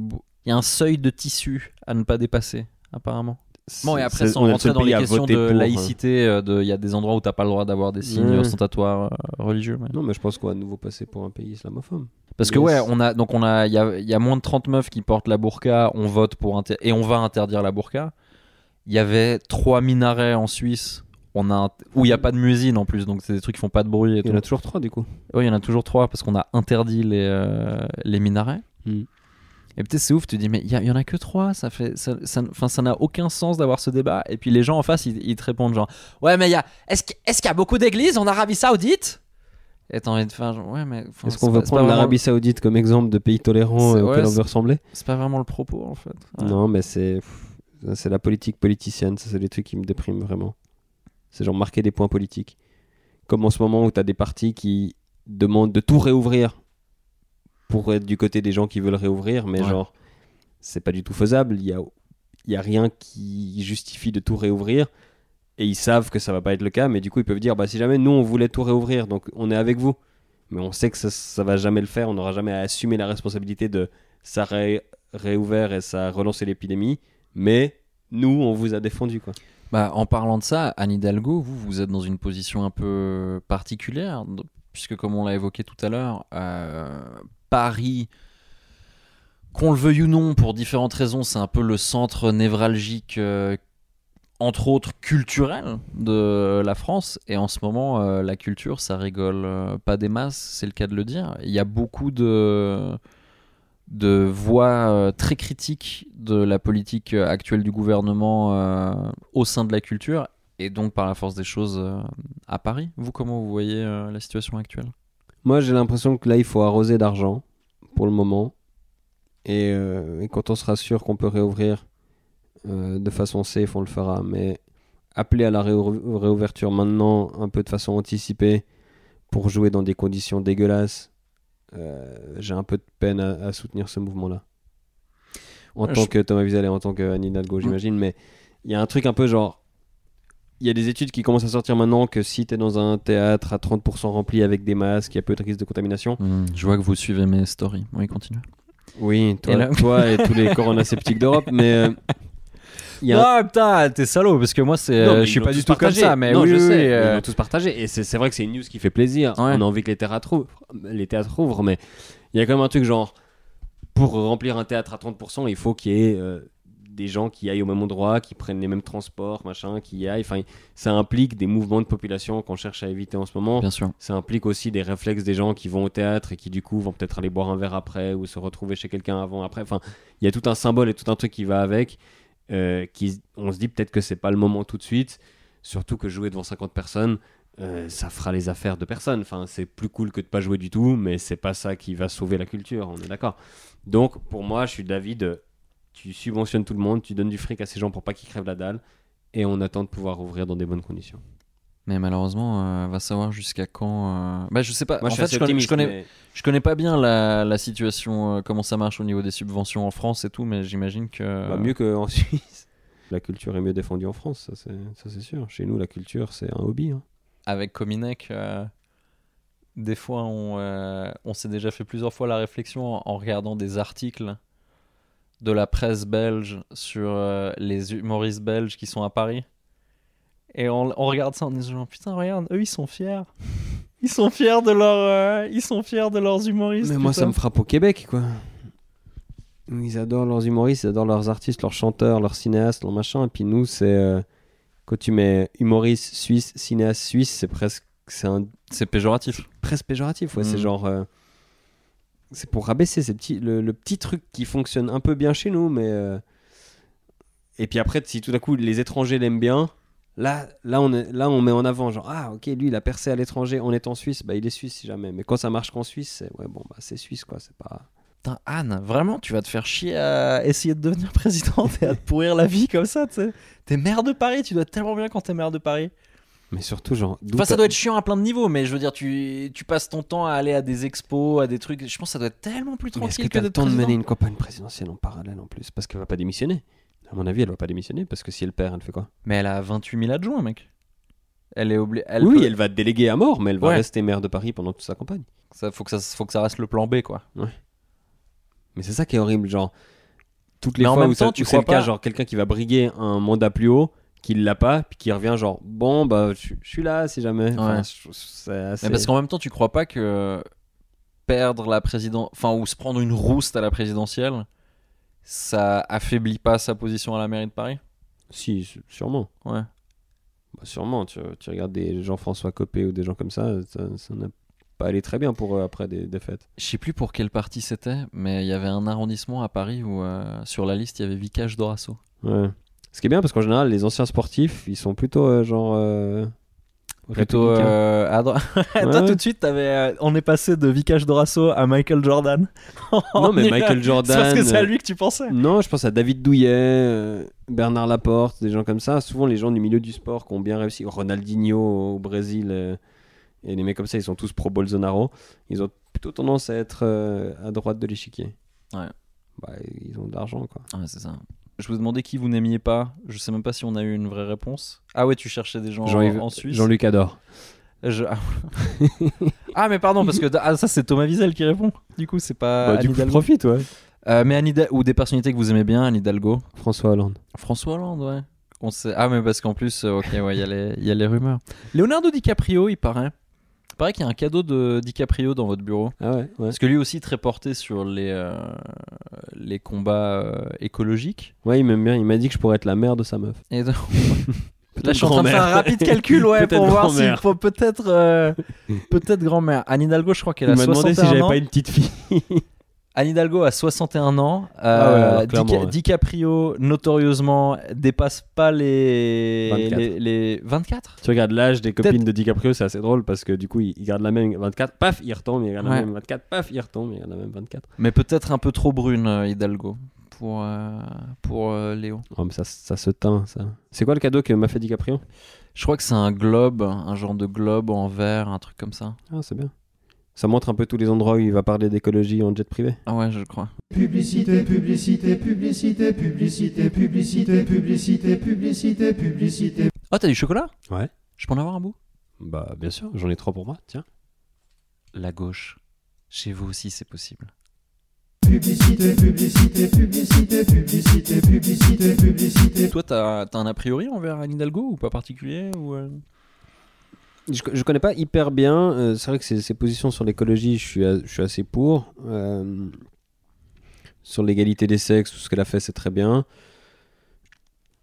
[SPEAKER 2] il y a un seuil de tissu à ne pas dépasser apparemment bon et après sans
[SPEAKER 3] on est le
[SPEAKER 2] rentrer dans les
[SPEAKER 3] pays à
[SPEAKER 2] questions de
[SPEAKER 3] pour, hein.
[SPEAKER 2] laïcité euh, de il y a des endroits où t'as pas le droit d'avoir des signes
[SPEAKER 3] Ouais.
[SPEAKER 2] ostentatoires euh, religieux mais-
[SPEAKER 3] Non, mais je pense qu'on va de nouveau passer pour un pays islamophobe.
[SPEAKER 2] parce que ouais on a donc on a il y a, il y a moins de 30 meufs qui portent la burqa on vote pour inter- et on va interdire la burqa il y avait trois minarets en Suisse on a un- où il y a pas de musine en plus donc c'est des trucs qui font pas de bruit et
[SPEAKER 3] Il y en a toujours trois, du coup.
[SPEAKER 2] Oui, il y en a toujours trois parce qu'on a interdit les, euh, les minarets.
[SPEAKER 3] Hmm.
[SPEAKER 2] Et peut-être c'est ouf, tu dis, mais il y, en a que trois, ça fait, ça, ça, n'a aucun sens d'avoir ce débat. Et puis les gens en face, ils, ils te répondent genre, ouais, mais il y a, est-ce qu'il est-ce qu'il y a beaucoup d'églises en Arabie Saoudite? Et t'as envie de faire genre, ouais, mais. enfin,
[SPEAKER 3] Est-ce qu'on
[SPEAKER 2] pas
[SPEAKER 3] prendre l'Arabie Saoudite comme exemple de pays tolérant euh, auquel
[SPEAKER 2] ouais,
[SPEAKER 3] on veut ressembler?
[SPEAKER 2] C'est pas vraiment le propos en fait. Ouais.
[SPEAKER 3] Non, mais c'est c'est la politique politicienne. Ça, c'est des trucs qui me dépriment vraiment. C'est genre marquer des points politiques. Comme en ce moment où tu as des partis qui demandent de tout réouvrir pour être du côté des gens qui veulent réouvrir, mais
[SPEAKER 2] Ouais.
[SPEAKER 3] genre, c'est pas du tout faisable. Il y a, y a rien qui justifie de tout réouvrir. Et ils savent que ça va pas être le cas, mais du coup, ils peuvent dire bah, si jamais nous, on voulait tout réouvrir, donc on est avec vous. Mais on sait que ça, ça va jamais le faire. On n'aura jamais à assumer la responsabilité de ça ré- réouvert et ça a relancé l'épidémie. Mais nous, on vous a défendu. Quoi.
[SPEAKER 2] Bah, en parlant de ça, Anne Hidalgo, vous, vous êtes dans une position un peu particulière, puisque comme on l'a évoqué tout à l'heure, euh, Paris qu'on le veuille ou non, pour différentes raisons, c'est un peu le centre névralgique, euh, entre autres culturel, de la France. Et en ce moment, euh, la culture, ça rigole euh, pas des masses, c'est le cas de le dire. Il y a beaucoup de, voix très critiques de la politique actuelle du gouvernement au sein de la culture, et donc par la force des choses à Paris. Vous, comment vous voyez la situation actuelle?
[SPEAKER 3] Moi, j'ai l'impression que là, il faut arroser d'argent pour le moment. Et, euh, et quand on sera sûr qu'on peut réouvrir euh, de façon safe, on le fera. Mais appeler à la réou- réouverture maintenant, un peu de façon anticipée, pour jouer dans des conditions dégueulasses, euh, j'ai un peu de peine à, à soutenir ce mouvement-là. En tant que Thomas Wiesel et en tant que Anne Hidalgo, j'imagine. Mais il y a un truc un peu genre. Il y a des études qui commencent à sortir maintenant que si tu es dans un théâtre à 30% rempli avec des masques, il y a peu de risque de contamination.
[SPEAKER 2] Hmm, Je vois que vous suivez mes stories. Oui, continue.
[SPEAKER 3] Oui, toi,
[SPEAKER 2] Et là-
[SPEAKER 3] toi et tous les [laughs] coronasceptiques d'Europe, mais euh, y a un-
[SPEAKER 2] Ah putain, t'es salaud, parce que moi, c'est,
[SPEAKER 3] Non,
[SPEAKER 2] euh, je suis pas du tout comme
[SPEAKER 3] partagé.
[SPEAKER 2] ça, mais
[SPEAKER 3] non,
[SPEAKER 2] oui,
[SPEAKER 3] je
[SPEAKER 2] oui,
[SPEAKER 3] sais,
[SPEAKER 2] oui, euh,
[SPEAKER 3] ils l'ont tous partagé. Et c'est c'est vrai que c'est une news qui fait plaisir.
[SPEAKER 2] Ouais.
[SPEAKER 3] On a envie que les théâtres ouvrent, les théâtres ouvrent, mais il y a quand même un truc genre pour remplir un théâtre à 30%, il faut qu'il y ait euh, des gens qui aillent au même endroit, qui prennent les mêmes transports, machin, qui aillent. Enfin, ça implique des mouvements de population qu'on cherche à éviter en ce moment.
[SPEAKER 2] bien sûr.
[SPEAKER 3] Ça implique aussi des réflexes des gens qui vont au théâtre et qui du coup vont peut-être aller boire un verre après ou se retrouver chez quelqu'un avant après. Enfin, il y a tout un symbole et tout un truc qui va avec. euh, qui, on se dit peut-être que c'est pas le moment tout de suite. Surtout que jouer devant 50 personnes, euh, ça fera les affaires de personne. Enfin, c'est plus cool que de pas jouer du tout, mais c'est pas ça qui va sauver la culture. On est d'accord. Donc pour moi, je suis d'avis de tu subventionnes tout le monde, tu donnes du fric à ces gens pour pas qu'ils crèvent la dalle, et on attend de pouvoir ouvrir dans des bonnes conditions.
[SPEAKER 2] Mais malheureusement, euh, va savoir jusqu'à quand. euh, Bah, je sais pas.
[SPEAKER 3] Moi,
[SPEAKER 2] en
[SPEAKER 3] je
[SPEAKER 2] fait, je connais, je connais,
[SPEAKER 3] mais-
[SPEAKER 2] je connais pas bien la, la situation, euh, comment ça marche au niveau des subventions en France et tout, mais j'imagine que.
[SPEAKER 3] Bah, mieux qu'en [laughs] Suisse. La culture est mieux défendue en France, ça c'est, sûr. Chez nous, la culture, c'est un hobby. hein.
[SPEAKER 2] avec Cominec, euh, des fois, on, euh, on s'est déjà fait plusieurs fois la réflexion en, en regardant des articles de la presse belge sur euh, les humoristes belges qui sont à Paris. Et on, on regarde ça en disant putain regarde eux ils sont fiers ils sont fiers de leur euh, ils sont fiers de leurs humoristes
[SPEAKER 3] Mais moi, ça me frappe au Québec, quoi. Ils adorent leurs humoristes, ils adorent leurs artistes, leurs chanteurs, leurs cinéastes, leurs machins. Et puis nous, c'est. euh, quand tu mets humoriste suisse, cinéaste suisse, c'est presque. C'est un
[SPEAKER 2] c'est péjoratif
[SPEAKER 3] presque péjoratif. Ouais,
[SPEAKER 2] Mm.
[SPEAKER 3] C'est genre. C'est pour rabaisser le petit truc qui fonctionne un peu bien chez nous, mais. euh, Et puis après, si tout à coup les étrangers l'aiment bien, là, là, on est, là, on met en avant, genre, ah, ok, lui, il a percé à l'étranger, on est en Suisse, bah, il est suisse si jamais. Mais quand ça marche qu'en Suisse, c'est, ouais, bon, bah, c'est suisse, quoi, c'est pas.
[SPEAKER 2] Putain, Anne, vraiment, tu vas te faire chier à essayer de devenir [laughs] présidente et à te pourrir la vie comme ça, tu sais. T'es maire de Paris, tu dois être tellement bien quand t'es maire de Paris.
[SPEAKER 3] Mais surtout, genre.
[SPEAKER 2] Enfin, ça doit être chiant à plein de niveaux, mais je veux dire, tu, tu passes ton temps à aller à des expos, à des trucs. Je pense que ça doit être tellement plus
[SPEAKER 3] Mais est-ce que
[SPEAKER 2] tranquille que,
[SPEAKER 3] t'as le
[SPEAKER 2] d'être
[SPEAKER 3] temps de mener une campagne présidentielle en parallèle en plus? Parce qu'elle va pas démissionner. À mon avis, elle va pas démissionner parce que si elle perd, elle fait quoi?
[SPEAKER 2] Mais elle a 28 000 adjoints, mec. Elle est obligée.
[SPEAKER 3] Oui, elle va déléguer à mort, mais elle va
[SPEAKER 2] Ouais.
[SPEAKER 3] rester maire de Paris pendant toute sa campagne.
[SPEAKER 2] Ça, faut, que ça, faut que ça reste le plan B, quoi.
[SPEAKER 3] Mais c'est ça qui est horrible, genre. Toutes les
[SPEAKER 2] Mais en
[SPEAKER 3] fois
[SPEAKER 2] même
[SPEAKER 3] où, ça-
[SPEAKER 2] tu
[SPEAKER 3] où c'est le cas, genre quelqu'un qui va briguer un mandat plus haut, qui l'a pas, puis qui revient, genre, bon, bah, je je suis là si jamais. Enfin,
[SPEAKER 2] Ouais.
[SPEAKER 3] assez-
[SPEAKER 2] Mais parce qu'en même temps, tu crois pas que perdre la présidence. Enfin, ou se prendre une rouste à la présidentielle, ça affaiblit pas sa position à la mairie de Paris?
[SPEAKER 3] Si, sûrement.
[SPEAKER 2] Ouais.
[SPEAKER 3] Bah, sûrement, tu, tu regardes des Jean-François Copé ou des gens comme ça, ça ça n'a pas allé très bien pour eux après des défaites.
[SPEAKER 2] Je sais plus pour quel parti c'était, mais il y avait un arrondissement à Paris où euh, sur la liste il y avait Vicage Dorasso.
[SPEAKER 3] Ouais. Ce qui est bien parce qu'en général, les anciens sportifs, ils sont plutôt euh, genre. euh,
[SPEAKER 2] Plutôt
[SPEAKER 3] républicains.
[SPEAKER 2] euh, à droite. [laughs] Toi,
[SPEAKER 3] Ouais.
[SPEAKER 2] tout de suite, t'avais, euh, on est passé de Vicage Dorasso à Michael Jordan. [laughs]
[SPEAKER 3] Non, mais Michael
[SPEAKER 2] C'est parce que
[SPEAKER 3] Jordan,
[SPEAKER 2] c'est à lui que tu pensais.
[SPEAKER 3] Non, je pense à David Douillet, euh, Bernard Laporte, des gens comme ça. Souvent, les gens du milieu du sport qui ont bien réussi. Ronaldinho au Brésil, euh, et les mecs comme ça, ils sont tous pro Bolsonaro. Ils ont plutôt tendance à être euh, à droite de l'échiquier.
[SPEAKER 2] Ouais.
[SPEAKER 3] Bah, ils ont de l'argent, quoi.
[SPEAKER 2] Ouais, c'est ça. Je vous demandais qui vous n'aimiez pas. Je sais même pas si on a eu une vraie réponse. Ah ouais, tu cherchais des gens en, en Suisse.
[SPEAKER 3] Jean-Luc adore.
[SPEAKER 2] Je- Ah. Ah, mais pardon, parce que ah, ça c'est Thomas Wiesel qui répond. Du coup, c'est pas.
[SPEAKER 3] Bah, du coup, profite, ouais.
[SPEAKER 2] Euh, mais Anne ou des personnalités que vous aimez bien, Anne Hidalgo.
[SPEAKER 3] François Hollande.
[SPEAKER 2] François Hollande, ouais. On sait... Ah, mais parce qu'en plus, euh, ok, ouais, il y, y a les rumeurs. Leonardo DiCaprio, il paraît. Paraît qu'il y a un cadeau de DiCaprio dans votre bureau.
[SPEAKER 3] Ah ouais, ouais.
[SPEAKER 2] Parce que lui aussi très porté sur les, euh, les combats euh, écologiques.
[SPEAKER 3] Ouais, il m'aime bien. Il m'a dit que je pourrais être la mère de sa meuf.
[SPEAKER 2] Et donc- [laughs] Là, je suis en train de faire un rapide calcul, ouais, [laughs] pour voir s'il
[SPEAKER 3] grand-mère.
[SPEAKER 2] faut peut-être euh, peut-être grand-mère. Anne Hidalgo, je crois qu'elle a
[SPEAKER 3] Il m'a demandé
[SPEAKER 2] 61
[SPEAKER 3] si j'avais
[SPEAKER 2] ans.
[SPEAKER 3] pas une petite fille. [laughs]
[SPEAKER 2] Anne Hidalgo a 61 ans.
[SPEAKER 3] Ah ouais,
[SPEAKER 2] Euh, Dica-
[SPEAKER 3] ouais.
[SPEAKER 2] DiCaprio, notorieusement, dépasse pas les
[SPEAKER 3] 24.
[SPEAKER 2] les, les 24
[SPEAKER 3] Tu regardes l'âge des copines de DiCaprio, c'est assez drôle parce que du coup, il, il garde la même 24, paf, il retombe, il garde
[SPEAKER 2] Ouais.
[SPEAKER 3] la même 24, paf, il retombe, il garde la même 24.
[SPEAKER 2] Mais peut-être un peu trop brune, euh, Hidalgo, pour, euh, pour euh, Léo.
[SPEAKER 3] Oh, mais ça, ça se teint, ça. C'est quoi le cadeau que m'a fait DiCaprio?
[SPEAKER 2] Je crois que c'est un globe, un genre de globe en verre, un truc comme ça.
[SPEAKER 3] Ah, c'est bien. Ça montre un peu tous les endroits où il va parler d'écologie en jet privé?
[SPEAKER 2] Ah ouais, je crois.
[SPEAKER 1] Publicité, publicité, publicité, publicité, publicité, publicité, publicité, publicité.
[SPEAKER 2] Oh, t'as du chocolat?
[SPEAKER 3] Ouais.
[SPEAKER 2] Je peux en avoir un bout?
[SPEAKER 3] Bah, bien sûr, j'en ai trois pour moi, tiens.
[SPEAKER 2] La gauche. Chez vous aussi, c'est possible.
[SPEAKER 1] Publicité, publicité, publicité, publicité, publicité, publicité.
[SPEAKER 2] Toi, t'as as un a priori envers Anne Hidalgo ou pas particulier ou euh
[SPEAKER 3] Je, je connais pas hyper bien. euh, c'est vrai que ses, ses positions sur l'écologie, je suis, a- je suis assez pour. Euh, sur l'égalité des sexes, tout ce qu'elle a fait, c'est très bien.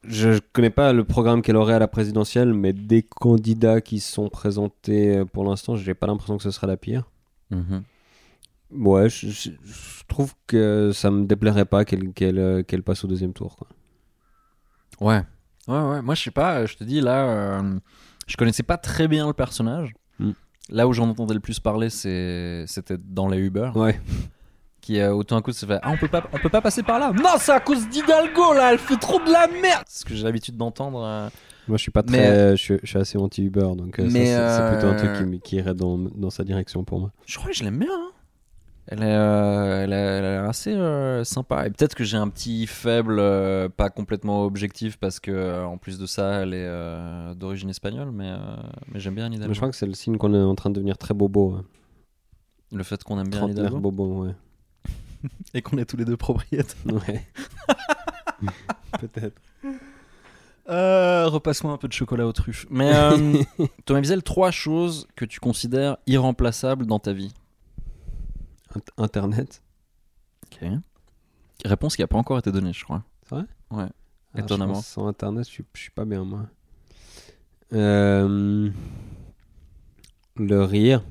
[SPEAKER 3] Je je connais pas le programme qu'elle aurait à la présidentielle, mais des candidats qui sont présentés euh, pour l'instant, j'ai pas l'impression que ce sera la pire. Ouais, je, je- je trouve que ça me déplairait pas qu'elle euh, qu'elle passe au deuxième tour. Quoi.
[SPEAKER 2] Ouais. Ouais, ouais. Moi, je sais pas, je te dis, là, euh, je connaissais pas très bien le personnage.
[SPEAKER 3] Mm.
[SPEAKER 2] Là où j'en entendais le plus parler, c'était dans les Uber.
[SPEAKER 3] Ouais.
[SPEAKER 2] Qui, euh, autant un coup, se fait Ah, on peut, pas, on peut pas passer par là. Non, c'est à cause d'Hidalgo, là, elle fait trop de la merde. C'est ce que j'ai l'habitude d'entendre. euh.
[SPEAKER 3] Moi, je suis pas
[SPEAKER 2] Mais-
[SPEAKER 3] très, je, suis- je suis assez anti-Uber, donc euh, c'est, plutôt un
[SPEAKER 2] euh,
[SPEAKER 3] truc qui irait dans, dans sa direction pour moi.
[SPEAKER 2] Je crois que je l'aime bien. hein. Elle est, euh, elle, est, elle est assez euh, sympa. Et peut-être que j'ai un petit faible, euh, pas complètement objectif, parce que euh, en plus de ça, elle est euh, d'origine espagnole, mais, euh, mais j'aime bien.
[SPEAKER 3] Mais je crois que c'est le signe qu'on est en train de devenir très bobo. hein.
[SPEAKER 2] Le fait qu'on aime bien Hidalgo
[SPEAKER 3] bobo, ouais. [laughs]
[SPEAKER 2] et qu'on est tous les deux propriétaires. [laughs]
[SPEAKER 3] ouais. [laughs] Peut-être.
[SPEAKER 2] Euh, Repasse-moi un peu de chocolat aux truffes. Mais euh, Thomas Wiesel, trois choses que tu considères irremplaçables dans ta vie.
[SPEAKER 3] Int- Internet.
[SPEAKER 2] Ok. Réponse qui n'a pas encore été donnée, je crois.
[SPEAKER 3] C'est vrai?
[SPEAKER 2] Ouais.
[SPEAKER 3] Ah, je
[SPEAKER 2] Étonnamment.
[SPEAKER 3] pense sans Internet, je suis, je suis pas bien, moi. Euh, Le rire.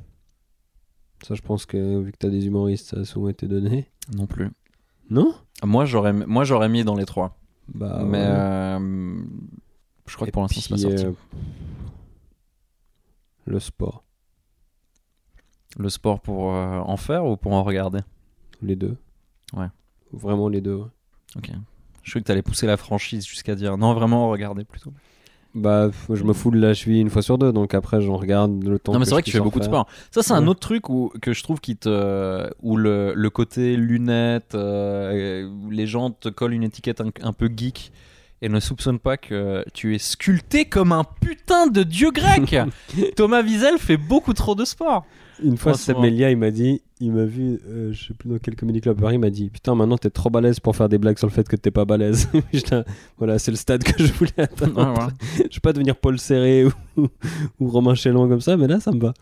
[SPEAKER 3] Ça, je pense que vu que t'as des humoristes, ça a souvent été donné.
[SPEAKER 2] Non plus.
[SPEAKER 3] Non?
[SPEAKER 2] Moi, j'aurais, moi, j'aurais mis dans les trois.
[SPEAKER 3] Bah,
[SPEAKER 2] mais
[SPEAKER 3] ouais.
[SPEAKER 2] euh, je crois
[SPEAKER 3] Et
[SPEAKER 2] que pour l'instant, c'est pas sorti.
[SPEAKER 3] euh, Le sport.
[SPEAKER 2] Le sport pour euh, en faire ou pour en regarder?
[SPEAKER 3] Les deux.
[SPEAKER 2] Ouais.
[SPEAKER 3] Vraiment les deux. ouais.
[SPEAKER 2] Ok. Je croyais que t'allais pousser la franchise jusqu'à dire non, vraiment, regarder plutôt.
[SPEAKER 3] Bah, je me fous de la cheville une fois sur deux, donc après, j'en regarde le temps
[SPEAKER 2] Non, mais c'est vrai que tu fais beaucoup de sport. Ça, c'est un autre truc où, que je trouve qui te. où le, le côté lunettes, euh, où les gens te collent une étiquette un, un peu geek et ne soupçonnent pas que tu es sculpté comme un putain de dieu grec. [laughs] Thomas Wiesel fait beaucoup trop de sport.
[SPEAKER 3] Une fois. Seb Melia, il m'a dit, il m'a vu, euh, je sais plus dans quel comedy club à Paris, il m'a dit Putain, maintenant t'es trop balèze pour faire des blagues sur le fait que t'es pas balèze. [laughs] Voilà, c'est le stade que je voulais [laughs] atteindre.
[SPEAKER 2] Ouais, voilà.
[SPEAKER 3] Je vais pas devenir Paul Serré ou, [laughs] ou Romain Chélan comme ça, mais là, ça me va.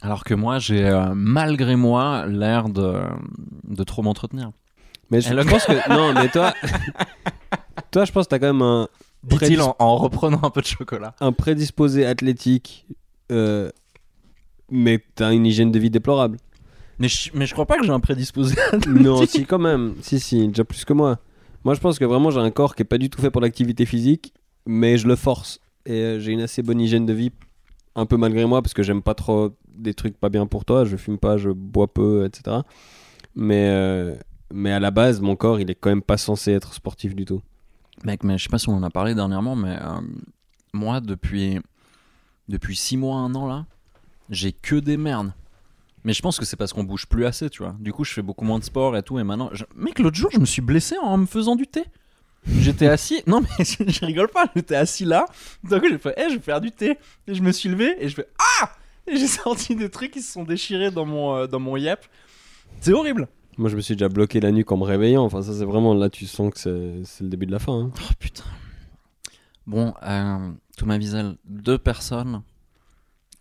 [SPEAKER 2] Alors que moi, j'ai euh, malgré moi l'air de, de trop m'entretenir.
[SPEAKER 3] Mais je, pense que. Non, mais toi. toi, je pense que t'as quand même un,
[SPEAKER 2] Dit-il en reprenant un peu de chocolat.
[SPEAKER 3] un prédisposé athlétique, euh, mais t'as une hygiène de vie déplorable.
[SPEAKER 2] Mais je, mais je crois pas que j'ai un prédisposé.
[SPEAKER 3] Non, si, quand même. Si, si, déjà plus que moi. Moi, je pense que vraiment, j'ai un corps qui est pas du tout fait pour l'activité physique, mais je le force. Et euh, j'ai une assez bonne hygiène de vie, un peu malgré moi, parce que j'aime pas trop des trucs pas bien pour toi. Je fume pas, je bois peu, etc. Mais, euh, mais à la base, mon corps, il est quand même pas censé être sportif du tout.
[SPEAKER 2] Mec, mais je sais pas si on en a parlé dernièrement, mais euh, moi, depuis, depuis 6 mois, un an là, j'ai que des merdes. Mais je pense que c'est parce qu'on bouge plus assez, tu vois. Du coup, je fais beaucoup moins de sport et tout. Et maintenant, je- mec, l'autre jour, je me suis blessé en me faisant du thé. J'étais [laughs] assis, non mais [laughs] je, je rigole pas, j'étais assis là. D'un coup, j'ai fait, eh, je vais faire du thé. Et je me suis levé et je fais, ah Et j'ai [laughs] sorti des trucs qui se sont déchirés dans mon, euh, dans mon yep. C'est horrible.
[SPEAKER 3] Moi, je me suis déjà bloqué la nuque en me réveillant. Enfin, ça, c'est vraiment là, tu sens que c'est- c'est le début de la fin. hein.
[SPEAKER 2] Oh putain. Bon, euh, Thomas Wiesel, deux personnes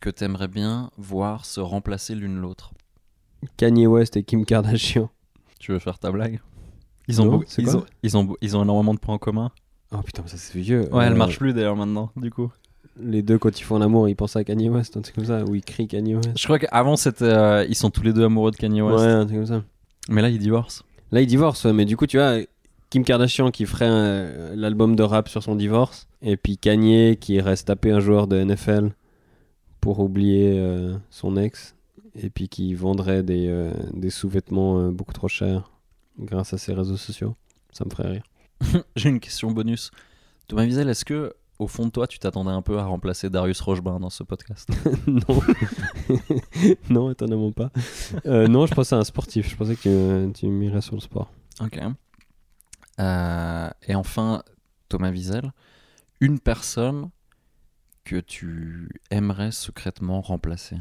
[SPEAKER 2] que t'aimerais bien voir se remplacer l'une l'autre
[SPEAKER 3] Kanye West et Kim Kardashian.
[SPEAKER 2] Tu veux faire ta blague? Ils ont,
[SPEAKER 3] Non,
[SPEAKER 2] beau-
[SPEAKER 3] c'est
[SPEAKER 2] ils, ont, ils, ont, ils ont énormément de points en commun.
[SPEAKER 3] Oh putain, mais ça c'est vieux.
[SPEAKER 2] Ouais, elle
[SPEAKER 3] Euh,
[SPEAKER 2] marche plus d'ailleurs maintenant, du coup.
[SPEAKER 3] Les deux, quand ils font l'amour, ils pensent à Kanye West, un truc comme ça, ou ils crient Kanye West.
[SPEAKER 2] Je crois qu'avant, c'était, euh, ils sont tous les deux amoureux de Kanye West.
[SPEAKER 3] Ouais, un truc comme ça.
[SPEAKER 2] Mais là, ils divorcent.
[SPEAKER 3] Là, ils divorcent, ouais, mais du coup, tu vois, Kim Kardashian qui ferait euh, l'album de rap sur son divorce, et puis Kanye qui reste taper un joueur de NFL pour oublier euh, son ex, et puis qui vendrait des, euh, des sous-vêtements euh, beaucoup trop chers grâce à ses réseaux sociaux. Ça me ferait rire. [laughs]
[SPEAKER 2] J'ai une question bonus. Thomas Wiesel, est-ce que, au fond de toi, tu t'attendais un peu à remplacer Darius Rochebain dans ce podcast? [laughs]
[SPEAKER 3] Non. [laughs] non, étonnamment pas. Euh, non, je pensais à un sportif. Je pensais que tu, tu m'irais sur le sport.
[SPEAKER 2] Ok. Euh, et enfin, Thomas Wiesel, une personne que tu aimerais secrètement remplacer.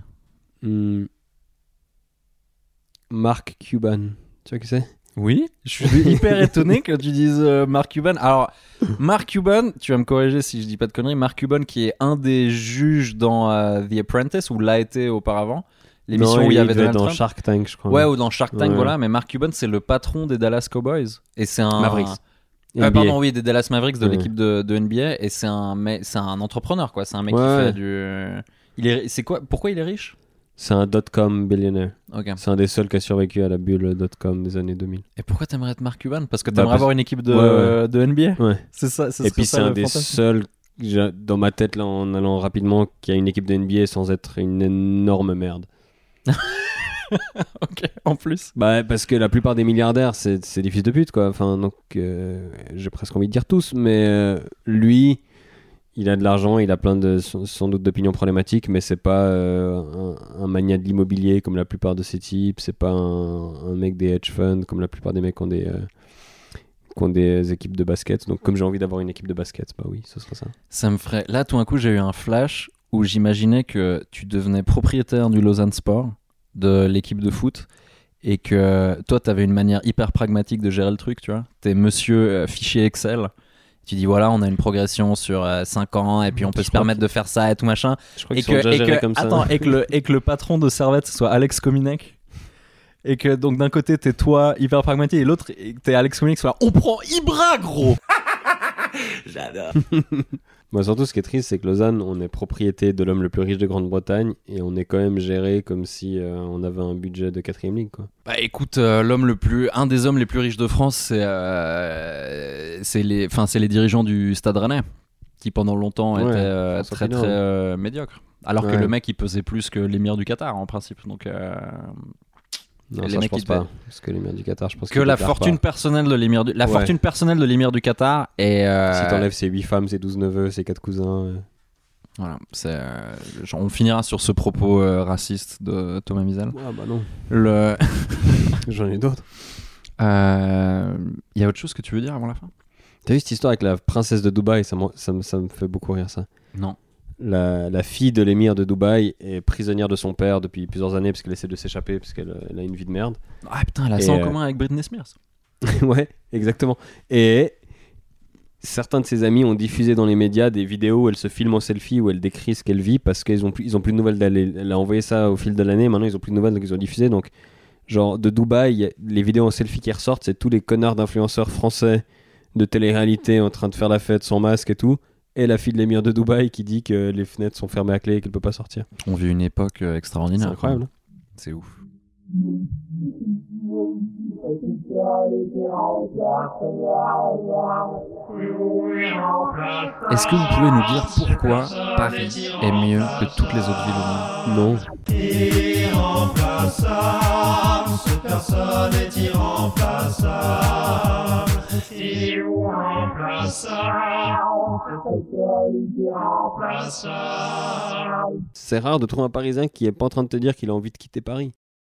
[SPEAKER 3] Hmm. Mark Cuban. Tu vois qui c'est?
[SPEAKER 2] Oui, je suis [laughs] hyper étonné que tu dises euh, Mark Cuban. Alors, Mark Cuban, tu vas me corriger si je dis pas de conneries, Mark Cuban qui est un des juges dans euh, The Apprentice, ou l'a été auparavant, l'émission
[SPEAKER 3] Non,
[SPEAKER 2] où il y avait Donald
[SPEAKER 3] dans
[SPEAKER 2] Trump.
[SPEAKER 3] Shark Tank, je crois.
[SPEAKER 2] Ouais, ou dans Shark Tank,
[SPEAKER 3] Ouais.
[SPEAKER 2] voilà, mais Mark Cuban, c'est le patron des Dallas Cowboys. Et c'est un.
[SPEAKER 3] Mavericks.
[SPEAKER 2] Euh,
[SPEAKER 3] NBA.
[SPEAKER 2] pardon, oui, des Dallas Mavericks de
[SPEAKER 3] Ouais.
[SPEAKER 2] l'équipe de, de NBA. Et c'est un, c'est un entrepreneur, quoi. C'est un mec qui fait du. Il est, c'est quoi Pourquoi il est riche?
[SPEAKER 3] C'est un dot-com billionnaire.
[SPEAKER 2] Ok.
[SPEAKER 3] C'est un des seuls qui a survécu à la bulle dot-com des années 2000.
[SPEAKER 2] Et pourquoi t'aimerais être Mark Cuban? Parce que
[SPEAKER 3] Bah,
[SPEAKER 2] t'aimerais
[SPEAKER 3] parce-
[SPEAKER 2] avoir une équipe de,
[SPEAKER 3] Ouais,
[SPEAKER 2] de NBA
[SPEAKER 3] Ouais.
[SPEAKER 2] C'est ça,
[SPEAKER 3] Et puis c'est un des seuls, dans ma tête là, en allant rapidement, qui a une équipe de NBA sans être une énorme merde. [laughs] [laughs]
[SPEAKER 2] ok, en plus.
[SPEAKER 3] Bah parce que la plupart des milliardaires, c'est c'est des fils de pute quoi. Enfin donc euh, j'ai presque envie de dire tous, mais euh, lui, il a de l'argent, il a plein de sans doute d'opinions problématiques, mais c'est pas euh, un, un mania de l'immobilier comme la plupart de ces types. C'est pas un, un mec des hedge funds comme la plupart des mecs qui ont des euh, qui ont des équipes de basket. Donc comme j'ai envie d'avoir une équipe de basket, bah oui, ce serait ça.
[SPEAKER 2] Ça me ferait. Là, tout d'un coup, j'ai eu un flash où j'imaginais que tu devenais propriétaire du Lausanne Sport, de l'équipe de foot, et que toi, t'avais une manière hyper pragmatique de gérer le truc, tu vois. T'es monsieur euh, fichier Excel. Tu dis voilà, on a une progression sur 5 ans et puis on peut
[SPEAKER 3] Je
[SPEAKER 2] se permettre de faire ça et tout machin.
[SPEAKER 3] Je crois
[SPEAKER 2] Et que, et que-
[SPEAKER 3] comme ça.
[SPEAKER 2] attends, et que le, et que le patron de Servette ce soit Alex Kominek. Et que donc d'un côté t'es toi hyper pragmatique et l'autre t'es Alex Kominek soit on prend Ibra gros. [laughs]
[SPEAKER 5] J'adore. [laughs]
[SPEAKER 3] Moi, surtout, ce qui est triste, c'est que Lausanne, on est propriété de l'homme le plus riche de Grande-Bretagne et on est quand même géré comme si euh, on avait un budget de quatrième ligue, quoi.
[SPEAKER 2] Bah écoute, euh, l'homme le plus, un des hommes les plus riches de France, c'est euh, c'est les, enfin c'est les dirigeants du Stade Rennais, qui pendant longtemps
[SPEAKER 3] Ouais,
[SPEAKER 2] étaient euh, très très médiocres. Alors que le mec il pesait plus que l'émir du Qatar en principe. Donc
[SPEAKER 3] Non,
[SPEAKER 2] Les
[SPEAKER 3] ça, je pense pas.
[SPEAKER 2] paient.
[SPEAKER 3] Parce que l'émir du Qatar, je pense
[SPEAKER 2] que
[SPEAKER 3] qu'il
[SPEAKER 2] la fortune
[SPEAKER 3] pas.
[SPEAKER 2] personnelle de l'émir du, la
[SPEAKER 3] Ouais.
[SPEAKER 2] fortune personnelle de l'émir du Qatar est. euh,
[SPEAKER 3] Si t'enlèves ses 8 femmes, ses 12 neveux, ses 4 cousins. euh,
[SPEAKER 2] Voilà, c'est, euh, on finira sur ce propos euh, raciste de Thomas Wiesel.
[SPEAKER 3] Ah bah non,
[SPEAKER 2] Le, [laughs]
[SPEAKER 3] j'en ai d'autres.
[SPEAKER 2] euh, il y a autre chose que tu veux dire avant la fin?
[SPEAKER 3] T'as vu cette histoire avec la princesse de Dubaï? Ça, ça, me- ça me fait beaucoup rire, ça.
[SPEAKER 2] Non.
[SPEAKER 3] La, la fille de l'émir de Dubaï est prisonnière de son père depuis plusieurs années parce qu'elle essaie de s'échapper parce qu'elle elle a une vie de merde.
[SPEAKER 2] Ah putain, elle a ça en
[SPEAKER 3] euh,
[SPEAKER 2] commun avec Britney Spears. [laughs]
[SPEAKER 3] ouais, exactement. Et certains de ses amis ont diffusé dans les médias des vidéos où elle se filme en selfie, où elle décrit ce qu'elle vit parce qu'ils ont plus, ils ont plus de nouvelles d'elle. Elle a envoyé ça au fil de l'année, maintenant ils ont plus de nouvelles donc ils ont diffusé. Donc, genre de Dubaï, les vidéos en selfie qui ressortent, c'est tous les connards d'influenceurs français de télé-réalité en train de faire la fête sans masque et tout. Et la fille de l'émir de Dubaï qui dit que les fenêtres sont fermées à clé et qu'elle peut pas sortir.
[SPEAKER 2] On vit une époque euh,
[SPEAKER 3] C'est
[SPEAKER 2] extraordinaire.
[SPEAKER 3] incroyable. hein.
[SPEAKER 2] C'est ouf. Est-ce que vous pouvez nous dire pourquoi Paris est mieux que toutes les autres villes au monde?
[SPEAKER 3] Non.
[SPEAKER 1] Irremplaçable, personne est irremplaçable.
[SPEAKER 3] C'est rare de trouver un Parisien qui est pas en train de te dire qu'il a envie de quitter Paris.